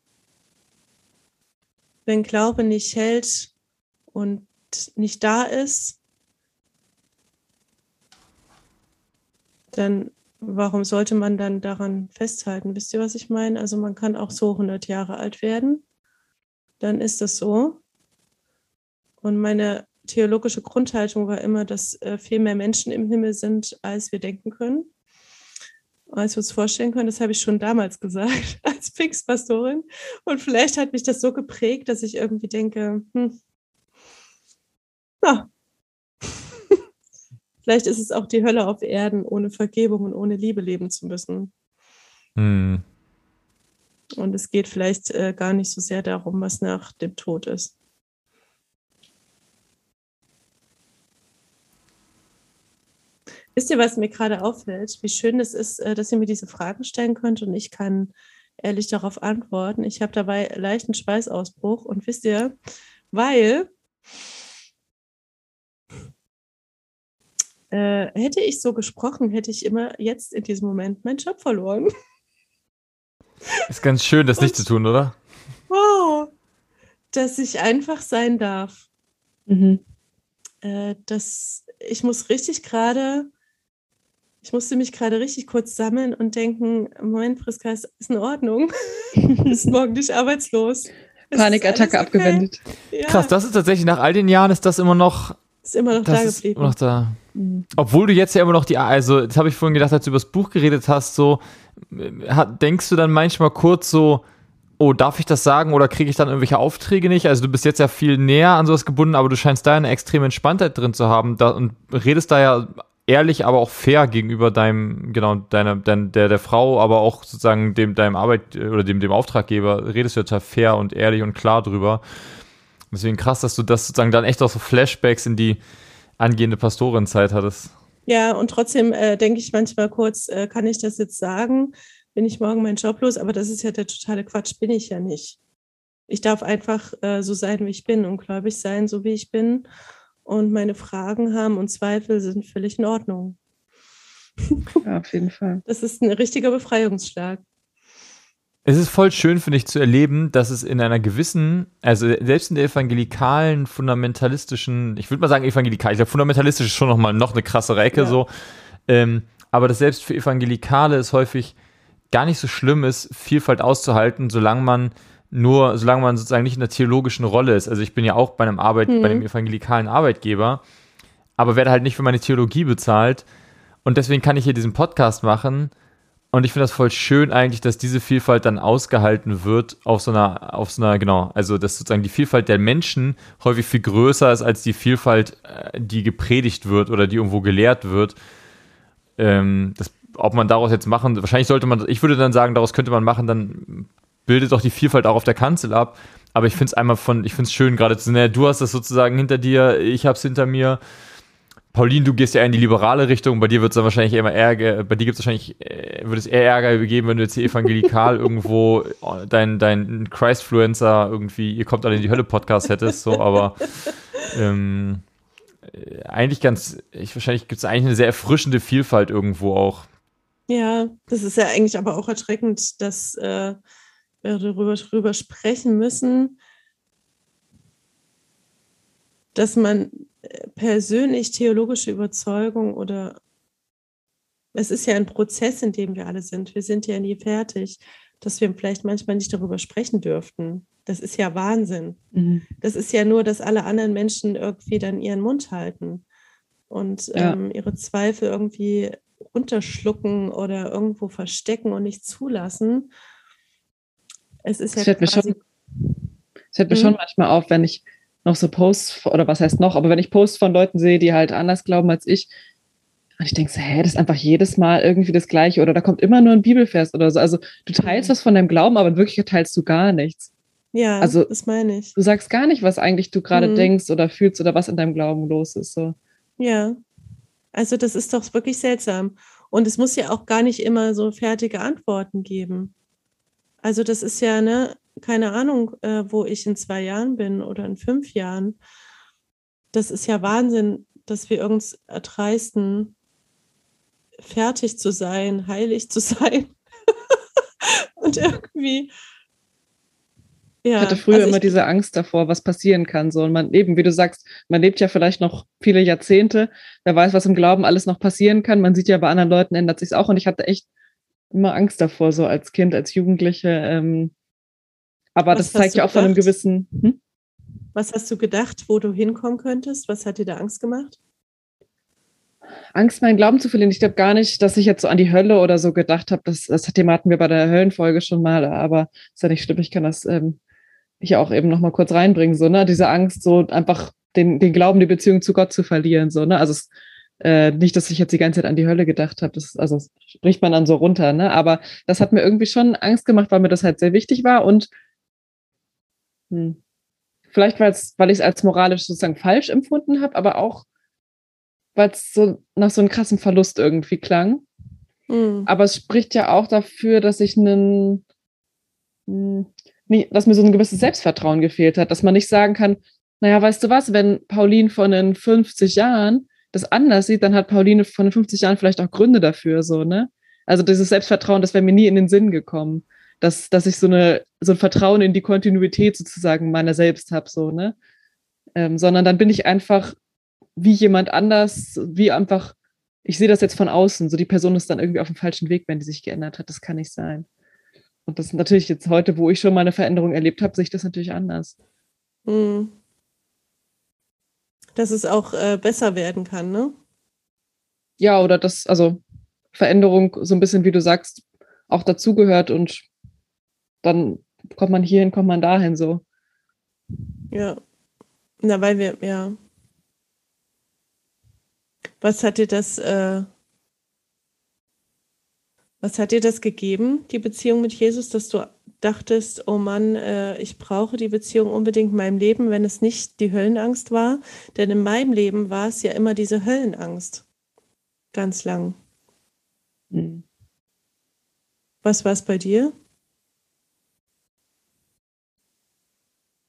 Speaker 3: wenn Glaube nicht hält und nicht da ist, dann warum sollte man dann daran festhalten? Wisst ihr, was ich meine? Also man kann auch so 100 Jahre alt werden, dann ist das so. Und meine theologische Grundhaltung war immer, dass äh, viel mehr Menschen im Himmel sind, als wir denken können als wir uns vorstellen können, das habe ich schon damals gesagt, <laughs> als Pfingstpastorin. Und vielleicht hat mich das so geprägt, dass ich irgendwie denke, hm, na, <laughs> vielleicht ist es auch die Hölle auf Erden, ohne Vergebung und ohne Liebe leben zu müssen. Hm. Und es geht vielleicht äh, gar nicht so sehr darum, was nach dem Tod ist. Wisst ihr, was mir gerade auffällt? Wie schön es ist, äh, dass ihr mir diese Fragen stellen könnt und ich kann ehrlich darauf antworten. Ich habe dabei leichten Schweißausbruch und wisst ihr, weil äh, hätte ich so gesprochen, hätte ich immer jetzt in diesem Moment meinen Job verloren. <laughs>
Speaker 2: Ist ganz schön, das und, nicht zu tun, oder?
Speaker 3: Oh, dass ich einfach sein darf. Mhm. Äh, das, ich muss richtig gerade ich musste mich gerade richtig kurz sammeln und denken, Moment, Friska, ist, ist in Ordnung. <laughs> ist morgen nicht arbeitslos.
Speaker 1: Panikattacke okay. abgewendet.
Speaker 2: Ja. Krass, das ist tatsächlich nach all den Jahren ist das immer noch.
Speaker 3: Ist immer noch da geblieben.
Speaker 2: Immer noch da. Mhm. Obwohl du jetzt ja immer noch die, also das habe ich vorhin gedacht, als du über das Buch geredet hast, so denkst du dann manchmal kurz so, oh, darf ich das sagen oder kriege ich dann irgendwelche Aufträge nicht? Also du bist jetzt ja viel näher an sowas gebunden, aber du scheinst da eine extreme Entspanntheit drin zu haben da, und redest da ja ehrlich, aber auch fair gegenüber deinem, genau, deiner, dein, der, der Frau, aber auch sozusagen dem, deinem Arbeit oder dem, dem Auftraggeber, redest du total fair und ehrlich und klar drüber. Deswegen krass, dass du das sozusagen dann echt auch so Flashbacks in die angehende Pastorinzeit hattest.
Speaker 3: Ja, und trotzdem äh, denke ich manchmal kurz, äh, kann ich das jetzt sagen? Bin ich morgen meinen Job los? Aber das ist ja der totale Quatsch, bin ich ja nicht. Ich darf einfach äh, so sein, wie ich bin und gläubig sein, so wie ich bin. Und meine Fragen haben und Zweifel sind völlig in Ordnung.
Speaker 4: Ja, auf jeden Fall.
Speaker 3: Das ist ein richtiger Befreiungsschlag.
Speaker 2: Es ist voll schön, finde ich, zu erleben, dass es in einer gewissen, also selbst in der evangelikalen, fundamentalistischen, ich würde mal sagen evangelikal, ich glaube, fundamentalistisch ist schon noch mal noch eine krassere Ecke ja. so, ähm, aber dass selbst für Evangelikale es häufig gar nicht so schlimm ist, Vielfalt auszuhalten, solange man nur, solange man sozusagen nicht in der theologischen Rolle ist. Also ich bin ja auch bei einem Arbeit, mhm. bei einem evangelikalen Arbeitgeber, aber werde halt nicht für meine Theologie bezahlt. Und deswegen kann ich hier diesen Podcast machen, und ich finde das voll schön eigentlich, dass diese Vielfalt dann ausgehalten wird auf so einer, auf so einer, genau, also dass sozusagen die Vielfalt der Menschen häufig viel größer ist als die Vielfalt, äh, die gepredigt wird oder die irgendwo gelehrt wird. Ähm, das, ob man daraus jetzt machen, wahrscheinlich sollte man, ich würde dann sagen, daraus könnte man machen, dann bildet doch die Vielfalt auch auf der Kanzel ab. Aber ich finde es einmal von, ich finde es schön gerade zu naja, du hast das sozusagen hinter dir, ich habe es hinter mir Pauline, du gehst ja in die liberale Richtung, bei dir wird es dann wahrscheinlich immer Ärger, bei dir gibt es wahrscheinlich, äh, würde es eher Ärger geben, wenn du jetzt hier evangelikal <laughs> irgendwo dein, dein Christfluencer irgendwie, ihr kommt alle in die Hölle Podcast hättest, so, aber ähm, äh, eigentlich ganz, ich, wahrscheinlich gibt es eigentlich eine sehr erfrischende Vielfalt irgendwo auch.
Speaker 3: Ja, das ist ja eigentlich aber auch erschreckend, dass äh, darüber, darüber sprechen müssen, dass man persönlich theologische Überzeugung oder es ist ja ein Prozess, in dem wir alle sind. Wir sind ja nie fertig, dass wir vielleicht manchmal nicht darüber sprechen dürften. Das ist ja Wahnsinn. Mhm. Das ist ja nur, dass alle anderen Menschen irgendwie dann ihren Mund halten und ja. ähm, ihre Zweifel irgendwie runterschlucken oder irgendwo verstecken und nicht zulassen. Es ist ja. Es
Speaker 4: fällt, mir schon, fällt mir schon mhm. manchmal auf, wenn ich noch so Posts, oder was heißt noch, aber wenn ich Posts von Leuten sehe, die halt anders glauben als ich, und ich denke so, hä, das ist einfach jedes Mal irgendwie das Gleiche oder da kommt immer nur ein Bibelfest oder so. Also du teilst was von deinem Glauben, aber in Wirklichkeit teilst du gar nichts.
Speaker 3: Ja, also, das meine ich.
Speaker 4: Du sagst gar nicht, was eigentlich du gerade mhm. denkst oder fühlst oder was in deinem Glauben los ist. So.
Speaker 3: Ja, also das ist doch wirklich seltsam. Und es muss ja auch gar nicht immer so fertige Antworten geben. Also das ist ja, ne, keine Ahnung, äh, wo ich in zwei Jahren bin oder in fünf Jahren. Das ist ja Wahnsinn, dass wir uns erdreisten, fertig zu sein, heilig zu sein. <laughs> und irgendwie.
Speaker 4: Ja, ich hatte früher also immer diese Angst davor, was passieren kann. So. Und man eben, wie du sagst, man lebt ja vielleicht noch viele Jahrzehnte. Wer weiß, was im Glauben alles noch passieren kann. Man sieht ja, bei anderen Leuten ändert sich auch. Und ich hatte echt immer Angst davor, so als Kind, als Jugendliche, ähm, aber Was das zeigt ja auch gedacht? von einem gewissen. Hm?
Speaker 3: Was hast du gedacht, wo du hinkommen könntest? Was hat dir da Angst gemacht?
Speaker 4: Angst, meinen Glauben zu verlieren. Ich glaube gar nicht, dass ich jetzt so an die Hölle oder so gedacht habe. Das, das Thema hatten wir bei der Höllenfolge schon mal, aber ist ja nicht schlimm. Ich kann das ähm, hier auch eben noch mal kurz reinbringen. So, ne? Diese Angst, so einfach den, den Glauben, die Beziehung zu Gott zu verlieren. So, ne? Also es, äh, nicht, dass ich jetzt die ganze Zeit an die Hölle gedacht habe. Das, also das spricht man dann so runter, ne? Aber das hat mir irgendwie schon Angst gemacht, weil mir das halt sehr wichtig war und hm. Vielleicht, weil ich es als moralisch sozusagen falsch empfunden habe, aber auch, weil es so nach so einem krassen Verlust irgendwie klang. Mhm. Aber es spricht ja auch dafür, dass ich einen, hm, dass mir so ein gewisses Selbstvertrauen gefehlt hat, dass man nicht sagen kann, naja, weißt du was, wenn Pauline von den 50 Jahren das anders sieht, dann hat Pauline von den 50 Jahren vielleicht auch Gründe dafür, so, ne? Also dieses Selbstvertrauen, das wäre mir nie in den Sinn gekommen dass, dass ich so, eine, so ein Vertrauen in die Kontinuität sozusagen meiner selbst habe, so, ne? Ähm, sondern dann bin ich einfach wie jemand anders, wie einfach, ich sehe das jetzt von außen, so die Person ist dann irgendwie auf dem falschen Weg, wenn die sich geändert hat. Das kann nicht sein. Und das ist natürlich jetzt heute, wo ich schon mal eine Veränderung erlebt habe, sehe ich das natürlich anders. Mhm.
Speaker 3: Dass es auch äh, besser werden kann, ne?
Speaker 4: Ja, oder dass, also Veränderung so ein bisschen, wie du sagst, auch dazugehört und dann kommt man hierhin, kommt man dahin so.
Speaker 3: Ja. Na, weil wir, ja. Was hat dir das, äh, was hat dir das gegeben, die Beziehung mit Jesus, dass du dachtest, oh Mann, äh, ich brauche die Beziehung unbedingt in meinem Leben, wenn es nicht die Höllenangst war. Denn in meinem Leben war es ja immer diese Höllenangst. Ganz lang.
Speaker 4: Mhm.
Speaker 3: Was war es bei dir?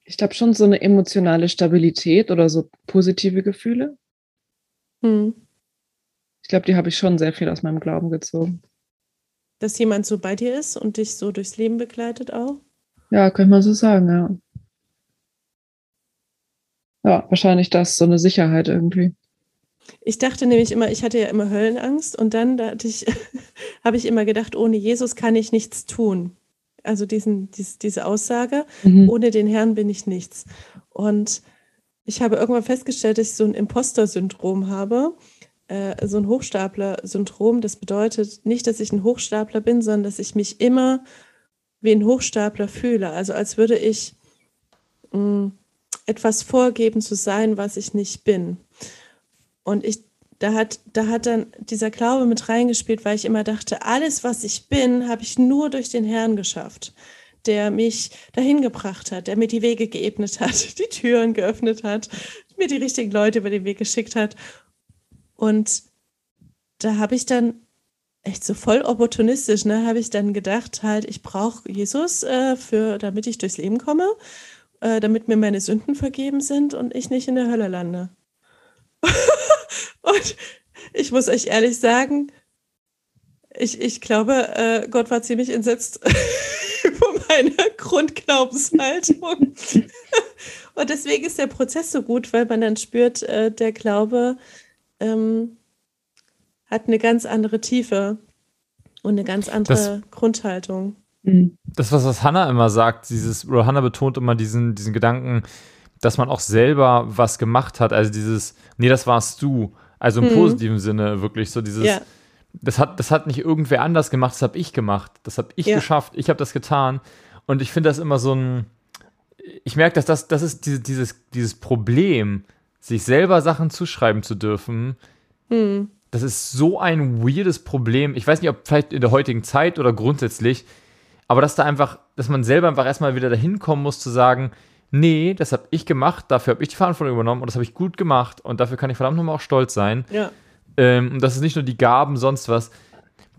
Speaker 4: Ich glaube schon so eine emotionale Stabilität oder so positive Gefühle.
Speaker 3: Hm.
Speaker 4: Ich glaube, die habe ich schon sehr viel aus meinem Glauben gezogen.
Speaker 3: Dass jemand so bei dir ist und dich so durchs Leben begleitet auch?
Speaker 4: Ja, könnte man so sagen, ja. Ja, wahrscheinlich das, so eine Sicherheit irgendwie.
Speaker 3: Ich dachte nämlich immer, ich hatte ja immer Höllenangst und dann ich, <laughs> habe ich immer gedacht, ohne Jesus kann ich nichts tun. Also diesen, dies, diese Aussage,
Speaker 4: Mhm.
Speaker 3: ohne den Herrn bin ich nichts. Und ich habe irgendwann festgestellt, dass ich so ein Imposter-Syndrom habe, äh, so ein Hochstapler-Syndrom. Das bedeutet nicht, dass ich ein Hochstapler bin, sondern dass ich mich immer wie ein Hochstapler fühle. Also als würde ich mh, etwas vorgeben zu sein, was ich nicht bin. Und ich, da hat, da hat dann dieser Glaube mit reingespielt, weil ich immer dachte, alles, was ich bin, habe ich nur durch den Herrn geschafft, der mich dahin gebracht hat, der mir die Wege geebnet hat, <laughs> die Türen geöffnet hat, mir die richtigen Leute über den Weg geschickt hat. Und da habe ich dann echt so voll opportunistisch, ne, habe ich dann gedacht, halt, ich brauche Jesus, äh, für, damit ich durchs Leben komme, äh, damit mir meine Sünden vergeben sind und ich nicht in der Hölle lande. <laughs> und ich muss euch ehrlich sagen, ich, ich glaube, äh, Gott war ziemlich entsetzt <laughs> über meine Grundglaubenshaltung. <laughs> und deswegen ist der Prozess so gut, weil man dann spürt, äh, der Glaube ähm, hat eine ganz andere Tiefe und eine ganz andere Grundhaltung.
Speaker 4: Mhm.
Speaker 2: Das, was, was Hannah immer sagt, dieses, oder Hannah betont immer diesen, diesen Gedanken, dass man auch selber was gemacht hat. Also dieses, nee, das warst du. Also im
Speaker 3: Mhm.
Speaker 2: positiven Sinne wirklich so dieses,
Speaker 3: Ja,
Speaker 2: das hat, das hat nicht irgendwer anders gemacht, das habe ich gemacht. Das habe ich
Speaker 3: Ja.
Speaker 2: geschafft, ich habe das getan. Und ich finde das immer so ein, ich merke, dass das, das ist diese, dieses, dieses Problem, sich selber Sachen zuschreiben zu dürfen.
Speaker 3: hm.
Speaker 2: Das ist so ein weirdes Problem. Ich weiß nicht, ob vielleicht in der heutigen Zeit oder grundsätzlich, aber dass da einfach, dass man selber einfach erstmal wieder dahin kommen muss zu sagen, nee, das habe ich gemacht, dafür habe ich die Verantwortung übernommen und das habe ich gut gemacht und dafür kann ich verdammt nochmal auch stolz sein.
Speaker 3: ja,
Speaker 2: Ähm, und das ist nicht nur die Gaben, sonst was.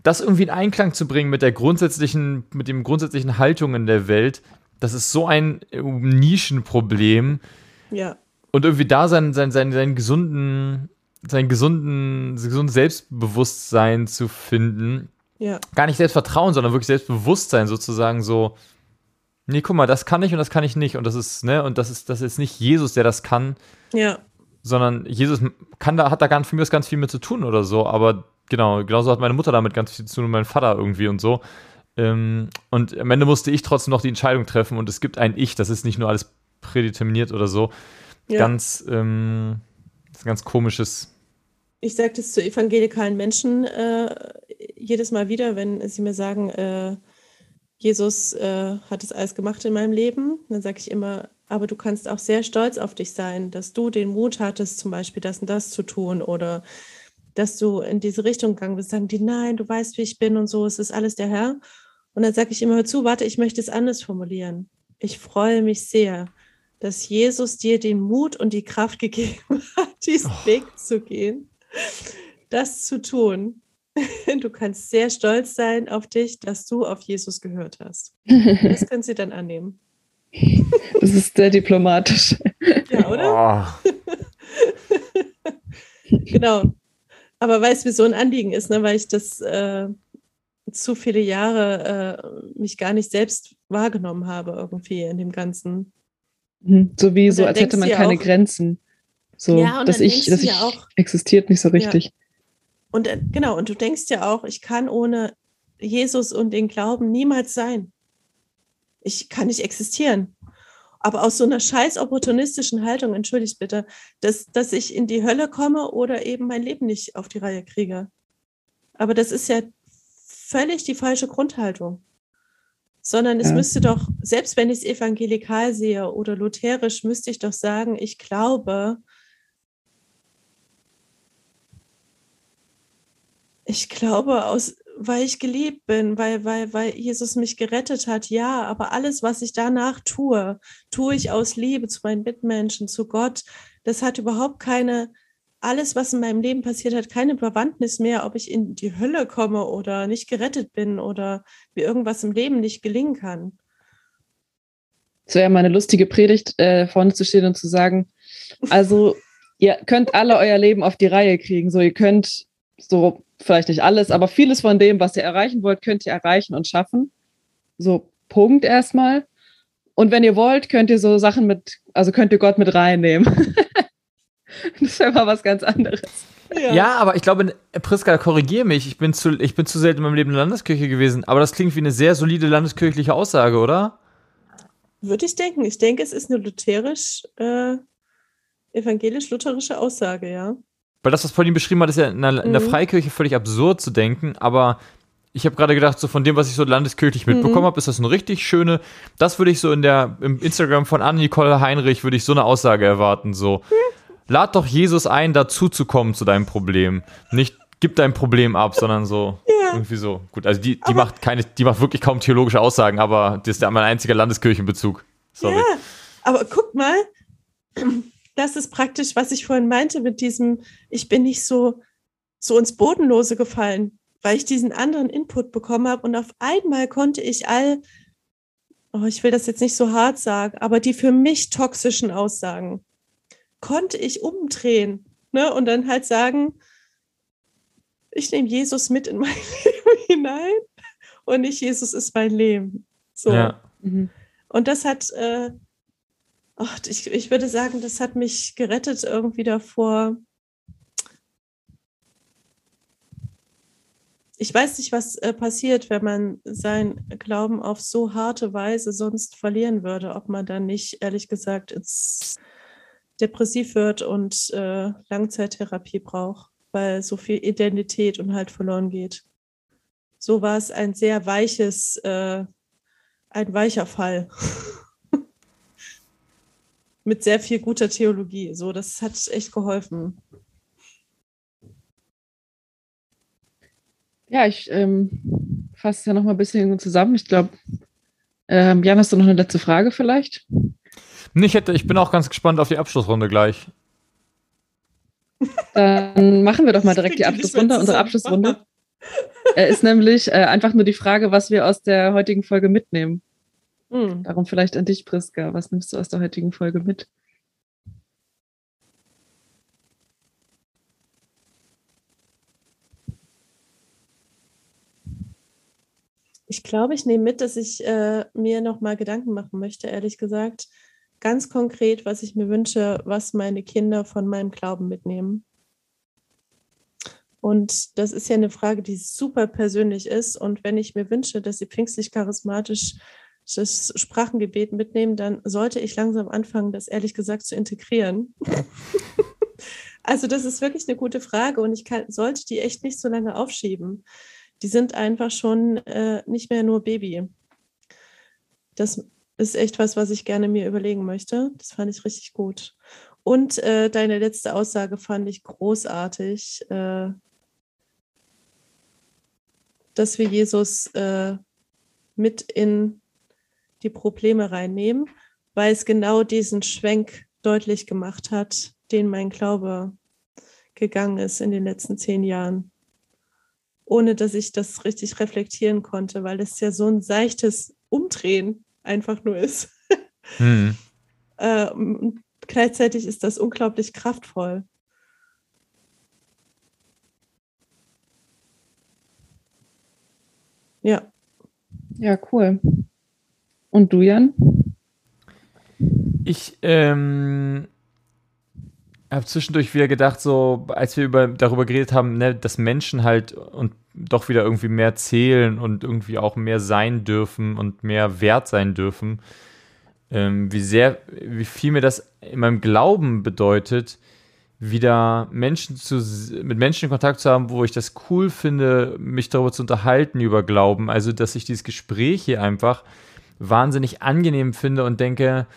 Speaker 2: Das irgendwie in Einklang zu bringen mit der grundsätzlichen, mit dem grundsätzlichen Haltung in der Welt, das ist so ein äh, Nischenproblem.
Speaker 3: ja,
Speaker 2: Und irgendwie da sein, sein, sein, seinen gesunden, sein gesunden, gesundes Selbstbewusstsein zu finden.
Speaker 3: ja,
Speaker 2: Gar nicht Selbstvertrauen, sondern wirklich Selbstbewusstsein sozusagen so. Nee, guck mal, das kann ich und das kann ich nicht. Und das ist, ne, und das ist, das ist nicht Jesus, der das kann,
Speaker 3: ja,
Speaker 2: sondern Jesus kann da, hat da ganz, für mich ganz viel mit zu tun oder so, aber genau, genauso hat meine Mutter damit ganz viel zu tun und mein Vater irgendwie und so. Ähm, und am Ende musste ich trotzdem noch die Entscheidung treffen und es gibt ein Ich, das ist nicht nur alles prädeterminiert oder so.
Speaker 3: Ja.
Speaker 2: Ganz, ähm, ist ein ganz komisches.
Speaker 3: Ich sage das zu evangelikalen Menschen äh, jedes Mal wieder, wenn sie mir sagen, äh, Jesus äh, hat es alles gemacht in meinem Leben. Dann sage ich immer, aber du kannst auch sehr stolz auf dich sein, dass du den Mut hattest, zum Beispiel das und das zu tun oder dass du in diese Richtung gegangen bist. Sagen die, nein, du weißt, wie ich bin und so, es ist alles der Herr. Und dann sage ich immer, hör zu, warte, ich möchte es anders formulieren. Ich freue mich sehr, dass Jesus dir den Mut und die Kraft gegeben <laughs> hat, diesen
Speaker 2: Oh.
Speaker 3: Weg zu gehen, das zu tun. Du kannst sehr stolz sein auf dich, dass du auf Jesus gehört hast. Das können sie dann annehmen.
Speaker 4: Das ist sehr diplomatisch.
Speaker 3: Ja, oder?
Speaker 2: Oh, <laughs>
Speaker 3: Genau. Aber weißt du, wie so ein Anliegen ist, ne? weil ich das äh, zu viele Jahre äh, mich gar nicht selbst wahrgenommen habe, irgendwie in dem Ganzen.
Speaker 4: Mhm. So wie so, als hätte man
Speaker 3: ja
Speaker 4: keine
Speaker 3: auch-
Speaker 4: Grenzen. So,
Speaker 3: Ja,
Speaker 4: dass ich, dass ich
Speaker 3: ja auch-
Speaker 4: existiert nicht so richtig.
Speaker 3: Und äh, genau, und du denkst ja auch, ich kann ohne Jesus und den Glauben niemals sein. Ich kann nicht existieren. Aber aus so einer scheiß opportunistischen Haltung, entschuldigt bitte, dass, dass ich in die Hölle komme oder eben mein Leben nicht auf die Reihe kriege. Aber das ist ja völlig die falsche Grundhaltung. Sondern es
Speaker 4: Ja.
Speaker 3: müsste doch, selbst wenn ich es evangelikal sehe oder lutherisch, müsste ich doch sagen, ich glaube, ich glaube, aus weil ich geliebt bin, weil, weil, weil Jesus mich gerettet hat, ja, aber alles, was ich danach tue, tue ich aus Liebe zu meinen Mitmenschen, zu Gott. Das hat überhaupt keine, alles, was in meinem Leben passiert hat, keine Bewandtnis mehr, ob ich in die Hölle komme oder nicht gerettet bin oder mir irgendwas im Leben nicht gelingen kann.
Speaker 4: Es wäre meine lustige Predigt, äh, vorne zu stehen und zu sagen, also ihr könnt alle euer Leben auf die Reihe kriegen. So, ihr könnt so vielleicht nicht alles, aber vieles von dem, was ihr erreichen wollt, könnt ihr erreichen und schaffen. So, Punkt erstmal. Und wenn ihr wollt, könnt ihr so Sachen mit, also könnt ihr Gott mit reinnehmen. <laughs> <laughs> das wäre mal was ganz anderes.
Speaker 2: Ja. ja. aber ich glaube, Priska, korrigiere mich. Ich bin, zu, ich bin zu selten in meinem Leben in der Landeskirche gewesen. Aber das klingt wie eine sehr solide landeskirchliche Aussage, oder?
Speaker 3: Würde ich denken. Ich denke, es ist eine lutherisch, äh, evangelisch-lutherische Aussage, ja.
Speaker 2: Weil das, was Pauline beschrieben hat, ist ja in der, in der mhm. Freikirche völlig absurd zu denken, aber ich habe gerade gedacht, so von dem, was ich so landeskirchlich mitbekommen mhm. habe, ist das eine richtig schöne. Das würde ich so in der im Instagram von Anne-Nicole Heinrich würde ich so eine Aussage erwarten. So, mhm. Lad doch Jesus ein, dazu zu kommen zu deinem Problem. Nicht gib dein Problem ab, sondern so ja. irgendwie so. Gut, also die, die macht keine, die macht wirklich kaum theologische Aussagen, aber das ist ja mein einziger Landeskirchenbezug. Sorry. Ja,
Speaker 3: aber guck mal, das ist praktisch, was ich vorhin meinte mit diesem, ich bin nicht so, so ins Bodenlose gefallen, weil ich diesen anderen Input bekommen habe und auf einmal konnte ich all, oh, ich will das jetzt nicht so hart sagen, aber die für mich toxischen Aussagen konnte ich umdrehen ne? und dann halt sagen, ich nehme Jesus mit in mein <laughs> Leben hinein und nicht Jesus ist mein Leben. So. Ja. Mhm. Und das hat, äh, ach, ich, ich würde sagen, das hat mich gerettet irgendwie davor. Ich weiß nicht, was äh, passiert, wenn man seinen Glauben auf so harte Weise sonst verlieren würde, ob man dann nicht, ehrlich gesagt, ins depressiv wird und äh, Langzeittherapie braucht, weil so viel Identität und halt verloren geht. So war es ein sehr weiches, äh, ein weicher Fall. <laughs> mit sehr viel guter Theologie. So, das hat echt geholfen.
Speaker 4: Ja, ich ähm, fasse es ja noch mal ein bisschen zusammen. Ich glaube, ähm, Jan, hast du noch eine letzte Frage vielleicht?
Speaker 2: Ich, hätte, ich bin auch ganz gespannt auf die Abschlussrunde gleich.
Speaker 4: Dann machen wir doch mal direkt die Abschlussrunde. Unsere Abschlussrunde ist nämlich äh, einfach nur die Frage, was wir aus der heutigen Folge mitnehmen. Mhm. Darum vielleicht an dich, Priska. Was nimmst du aus der heutigen Folge mit?
Speaker 3: Ich glaube, ich nehme mit, dass ich äh, mir nochmal Gedanken machen möchte, ehrlich gesagt. Ganz konkret, was ich mir wünsche, was meine Kinder von meinem Glauben mitnehmen. Und das ist ja eine Frage, die super persönlich ist. Und wenn ich mir wünsche, dass sie pfingstlich charismatisch das Sprachengebet mitnehmen, dann sollte ich langsam anfangen, das ehrlich gesagt zu integrieren. <laughs> also das ist wirklich eine gute Frage und ich kann, sollte die echt nicht so lange aufschieben. Die sind einfach schon äh, nicht mehr nur Baby. Das ist echt was, was ich gerne mir überlegen möchte. Das fand ich richtig gut. Und äh, deine letzte Aussage fand ich großartig, äh, dass wir Jesus äh, mit in die Probleme reinnehmen, weil es genau diesen Schwenk deutlich gemacht hat, den mein Glaube gegangen ist in den letzten zehn Jahren. Ohne dass ich das richtig reflektieren konnte, weil es ja so ein seichtes Umdrehen einfach nur ist. <laughs> Mhm. äh, gleichzeitig ist das unglaublich kraftvoll. Ja.
Speaker 4: Ja, cool. Und du, Jan?
Speaker 2: Ich ähm, habe zwischendurch wieder gedacht, so als wir über, darüber geredet haben, ne, dass Menschen halt und doch wieder irgendwie mehr zählen und irgendwie auch mehr sein dürfen und mehr wert sein dürfen, ähm, wie sehr, wie viel mir das in meinem Glauben bedeutet, wieder Menschen zu, mit Menschen in Kontakt zu haben, wo ich das cool finde, mich darüber zu unterhalten über Glauben. Also, dass ich dieses Gespräch hier einfach wahnsinnig angenehm finde und denke,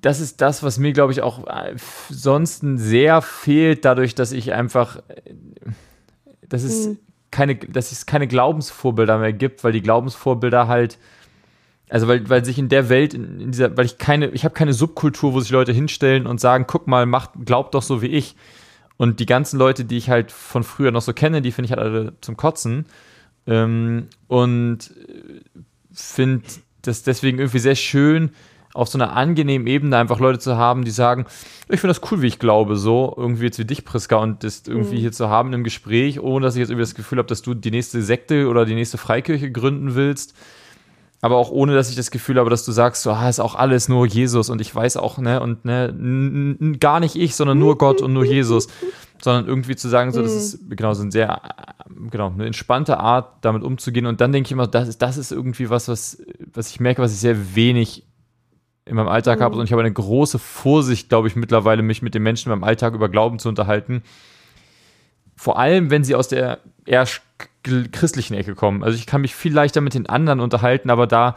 Speaker 2: das ist das, was mir, glaube ich, auch äh, sonst sehr fehlt, dadurch, dass ich einfach, das ist, mhm. keine, dass es keine Glaubensvorbilder mehr gibt, weil die Glaubensvorbilder halt, also weil, weil sich in der Welt, in, in dieser, weil ich keine, ich habe keine Subkultur, wo sich Leute hinstellen und sagen, guck mal, macht, glaubt doch so wie ich. Und die ganzen Leute, die ich halt von früher noch so kenne, die finde ich halt alle zum Kotzen. Ähm, und äh, finde das deswegen irgendwie sehr schön, auf so einer angenehmen Ebene einfach Leute zu haben, die sagen, ich finde das cool, wie ich glaube, so irgendwie jetzt wie dich, Priska, und das irgendwie mhm. hier zu haben im Gespräch, ohne dass ich jetzt irgendwie das Gefühl habe, dass du die nächste Sekte oder die nächste Freikirche gründen willst. Aber auch ohne, dass ich das Gefühl habe, dass du sagst, so, ah, ist auch alles nur Jesus und ich weiß auch, ne, und ne, gar nicht ich, sondern nur Gott und nur Jesus. <laughs> Sondern irgendwie zu sagen, so, das mhm. ist genau so ein sehr, genau, eine entspannte Art, damit umzugehen. Und dann denke ich immer, das ist, das ist irgendwie was, was, was ich merke, was ich sehr wenig in meinem Alltag mhm. habe. Und ich habe eine große Vorsicht, glaube ich, mittlerweile, mich mit den Menschen in meinem Alltag über Glauben zu unterhalten. Vor allem, wenn sie aus der eher christlichen Ecke kommen. Also ich kann mich viel leichter mit den anderen unterhalten, aber da,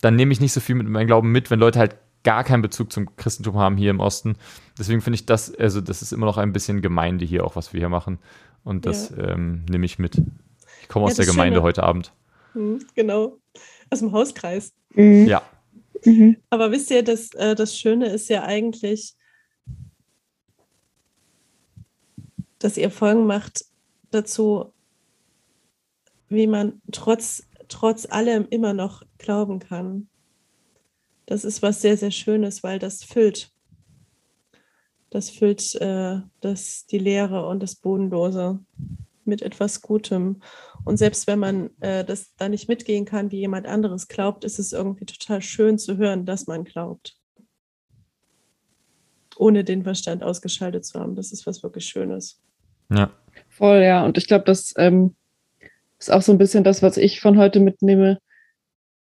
Speaker 2: dann nehme ich nicht so viel mit meinem Glauben mit, wenn Leute halt gar keinen Bezug zum Christentum haben hier im Osten. Deswegen finde ich das, also das ist immer noch ein bisschen Gemeinde hier auch, was wir hier machen. Und das ja. ähm, nehme ich mit. Ich komme aus ja, der Gemeinde Schöne. heute Abend.
Speaker 3: Mhm, genau. Aus dem Hauskreis.
Speaker 2: Mhm. Ja.
Speaker 3: Mhm. Aber wisst ihr, das, äh, das Schöne ist ja eigentlich, dass ihr Folgen macht dazu, wie man trotz, trotz allem immer noch glauben kann. Das ist was sehr, sehr Schönes, weil das füllt. Das füllt äh, das, die Leere und das Bodenlose mit etwas Gutem. Und selbst wenn man äh, das da nicht mitgehen kann, wie jemand anderes glaubt, ist es irgendwie total schön zu hören, dass man glaubt. Ohne den Verstand ausgeschaltet zu haben. Das ist was wirklich Schönes.
Speaker 4: Ja. Voll, ja. Und ich glaube, das ähm, ist auch so ein bisschen das, was ich von heute mitnehme,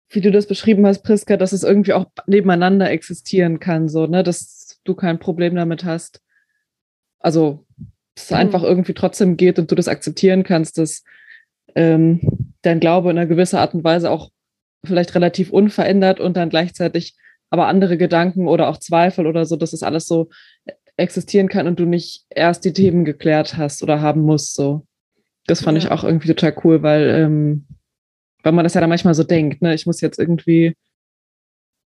Speaker 4: wie du das beschrieben hast, Priska, dass es irgendwie auch nebeneinander existieren kann, so, ne, dass du kein Problem damit hast. Also es mhm. einfach irgendwie trotzdem geht und du das akzeptieren kannst, dass ähm, dein Glaube in einer gewisser Art und Weise auch vielleicht relativ unverändert und dann gleichzeitig aber andere Gedanken oder auch Zweifel oder so, dass es alles so existieren kann und du nicht erst die Themen geklärt hast oder haben musst. So, das fand ja. ich auch irgendwie total cool, weil ähm, weil man das ja dann manchmal so denkt, ne, ich muss jetzt irgendwie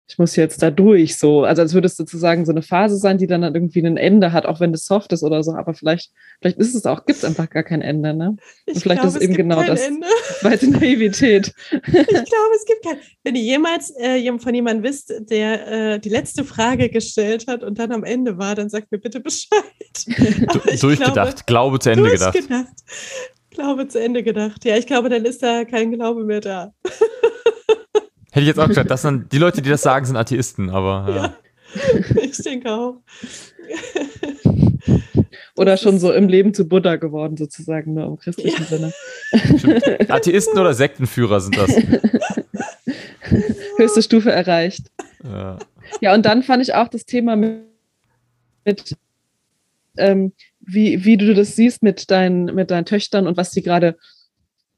Speaker 4: ich muss jetzt da durch, so. Also als würde es sozusagen so eine Phase sein, die dann, dann irgendwie ein Ende hat, auch wenn das soft ist oder so. Aber vielleicht, vielleicht ist es auch, gibt es einfach gar kein Ende, ne?
Speaker 3: Ich Und vielleicht glaub, ist es eben genau das.
Speaker 4: Weite <laughs> Naivität.
Speaker 3: ich glaube, es gibt kein. Wenn ihr jemals äh, von jemandem wisst, der äh, die letzte Frage gestellt hat und dann am Ende war, dann sagt mir bitte Bescheid. <laughs>
Speaker 2: durchgedacht, glaube, Glaube zu Ende gedacht.
Speaker 3: Glaube zu Ende gedacht. Ja, ich glaube, dann ist da kein Glaube mehr da. <laughs>
Speaker 2: Hätte ich jetzt auch gesagt, <laughs> das sind, die Leute, die das sagen, sind Atheisten, aber. Ja. ja <laughs>
Speaker 3: ich denke auch. <laughs>
Speaker 4: oder schon so im Leben zu Buddha geworden, sozusagen, nur im christlichen ja. Sinne.
Speaker 2: Stimmt. Atheisten oder Sektenführer sind das?
Speaker 4: Höchste Stufe erreicht. Ja. ja, und dann fand ich auch das Thema mit, mit ähm, wie, wie du das siehst mit deinen, mit deinen Töchtern und was sie gerade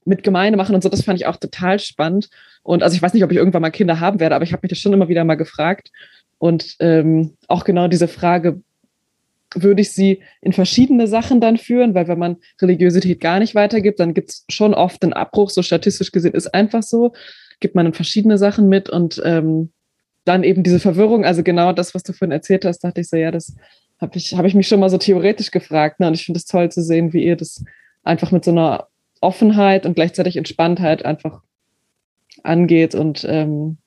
Speaker 4: mit Gemeinde machen und so, das fand ich auch total spannend. Und also ich weiß nicht, ob ich irgendwann mal Kinder haben werde, aber ich habe mich das schon immer wieder mal gefragt. Und ähm, auch genau diese Frage, würde ich sie in verschiedene Sachen dann führen, weil wenn man Religiosität gar nicht weitergibt, dann gibt es schon oft einen Abbruch, so statistisch gesehen ist einfach so, gibt man in verschiedene Sachen mit und ähm, dann eben diese Verwirrung, also genau das, was du vorhin erzählt hast, dachte ich so, ja, das habe ich, hab ich mich schon mal so theoretisch gefragt. Ne? Und ich finde es toll zu sehen, wie ihr das einfach mit so einer Offenheit und gleichzeitig Entspanntheit einfach angeht. Und ähm,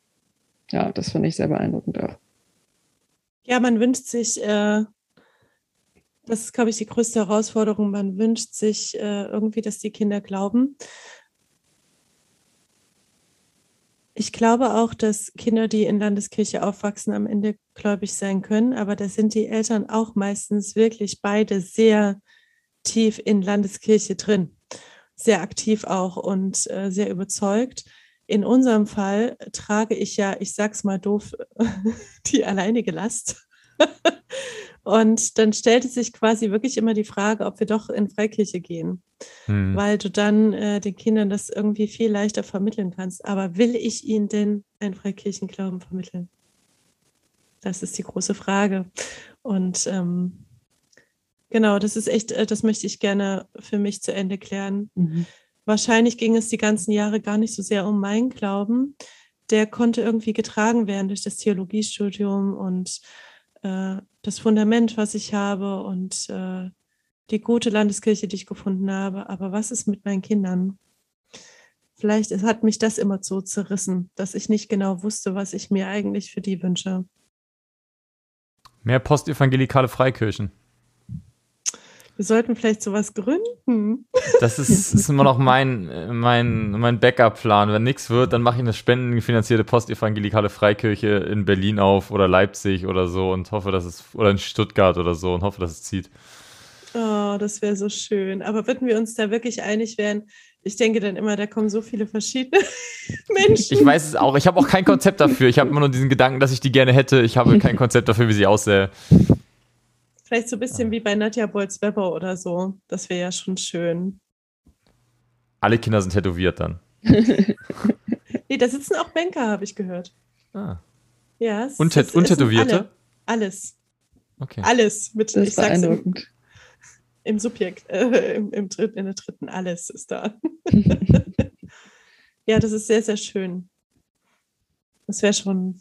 Speaker 4: ja, das finde ich sehr beeindruckend auch.
Speaker 3: Ja, man wünscht sich, äh, das ist, glaube ich, die größte Herausforderung, man wünscht sich äh, irgendwie, dass die Kinder glauben. Ich glaube auch, dass Kinder, die in Landeskirche aufwachsen, am Ende gläubig sein können, aber da sind die Eltern auch meistens wirklich beide sehr tief in Landeskirche drin, sehr aktiv auch und äh, sehr überzeugt. In unserem Fall trage ich ja, ich sag's mal doof, <laughs> die alleinige Last. <laughs> Und dann stellte sich quasi wirklich immer die Frage, ob wir doch in Freikirche gehen, hm. weil du dann äh, den Kindern das irgendwie viel leichter vermitteln kannst. Aber will ich ihnen denn einen Freikirchenglauben vermitteln? Das ist die große Frage. Und ähm, genau, das ist echt, äh, das möchte ich gerne für mich zu Ende klären. Mhm. Wahrscheinlich ging es die ganzen Jahre gar nicht so sehr um meinen Glauben. Der konnte irgendwie getragen werden durch das Theologiestudium und äh, das Fundament, was ich habe und äh, die gute Landeskirche, die ich gefunden habe. Aber was ist mit meinen Kindern? Vielleicht hat mich das immer so zerrissen, dass ich nicht genau wusste, was ich mir eigentlich für die wünsche.
Speaker 2: Mehr postevangelikale Freikirchen.
Speaker 3: Wir sollten vielleicht sowas gründen.
Speaker 2: Das ist, <laughs> ist immer noch mein, mein, mein Backup-Plan. Wenn nichts wird, dann mache ich eine spendenfinanzierte postevangelikale Freikirche in Berlin auf oder Leipzig oder so und hoffe, dass es, oder in Stuttgart oder so und hoffe, dass es zieht.
Speaker 3: Oh, das wäre so schön. Aber würden wir uns da wirklich einig werden? Ich denke dann immer, da kommen so viele verschiedene <laughs> Menschen.
Speaker 2: Ich weiß es auch. Ich habe auch kein Konzept dafür. Ich habe immer nur diesen Gedanken, dass ich die gerne hätte. Ich habe kein Konzept dafür, wie sie aussähe.
Speaker 3: Vielleicht so ein bisschen wie bei Nadja Bolz-Weber oder so. Das wäre ja schon schön.
Speaker 2: Alle Kinder sind tätowiert dann. <laughs>
Speaker 3: nee, da sitzen auch Banker, habe ich gehört.
Speaker 2: Ah.
Speaker 3: Ja.
Speaker 2: Und, tät und Tätowierte?
Speaker 3: Alle. Alles.
Speaker 2: Okay.
Speaker 3: Alles. Mit,
Speaker 4: Das
Speaker 3: ich sag's im, <laughs> im Subjekt, äh, im, im dritten, in der dritten, alles ist da. <laughs> ja, das ist sehr, sehr schön. Das wäre schon.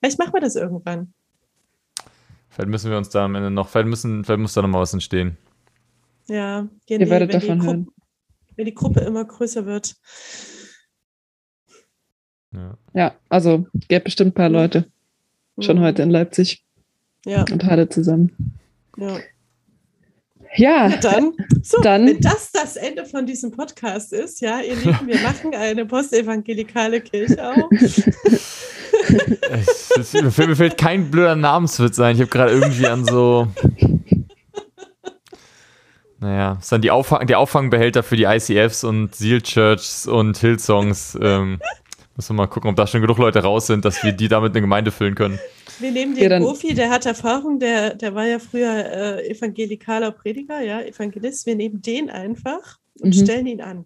Speaker 3: Vielleicht machen wir das irgendwann.
Speaker 2: Vielleicht müssen wir uns da am Ende noch, vielleicht, müssen, vielleicht muss da noch mal was entstehen.
Speaker 3: Ja,
Speaker 4: Ihr
Speaker 3: gehen
Speaker 4: werdet
Speaker 3: wenn die
Speaker 4: davon
Speaker 3: Gru-
Speaker 4: hören.
Speaker 3: Wenn die Gruppe immer größer wird.
Speaker 2: Ja.
Speaker 4: Ja, also gäbe bestimmt ein paar Leute schon
Speaker 3: Mhm.
Speaker 4: heute in Leipzig
Speaker 3: Ja,
Speaker 4: und alle zusammen.
Speaker 3: ja.
Speaker 4: Ja,
Speaker 3: Na dann, so,
Speaker 4: Dann-
Speaker 3: wenn das das Ende von diesem Podcast ist, ja, ihr Lieben, wir <laughs> machen eine postevangelikale Kirche auf. <laughs>
Speaker 2: Es, es, mir fällt- kein blöder Namenswitz ein. Ich habe gerade irgendwie an so. Naja, es ist dann die Auffang, der Auffangbehälter für die ICFs und Seal Churches und Hillsongs. Ähm, müssen wir mal gucken, ob da schon genug Leute raus sind, dass wir die damit eine Gemeinde füllen können.
Speaker 3: Wir nehmen
Speaker 4: Ja,
Speaker 3: den Gofi, der hat Erfahrung, der, der war ja früher äh, evangelikaler Prediger, ja, Evangelist. Wir nehmen den einfach und
Speaker 4: Mhm.
Speaker 3: stellen ihn an.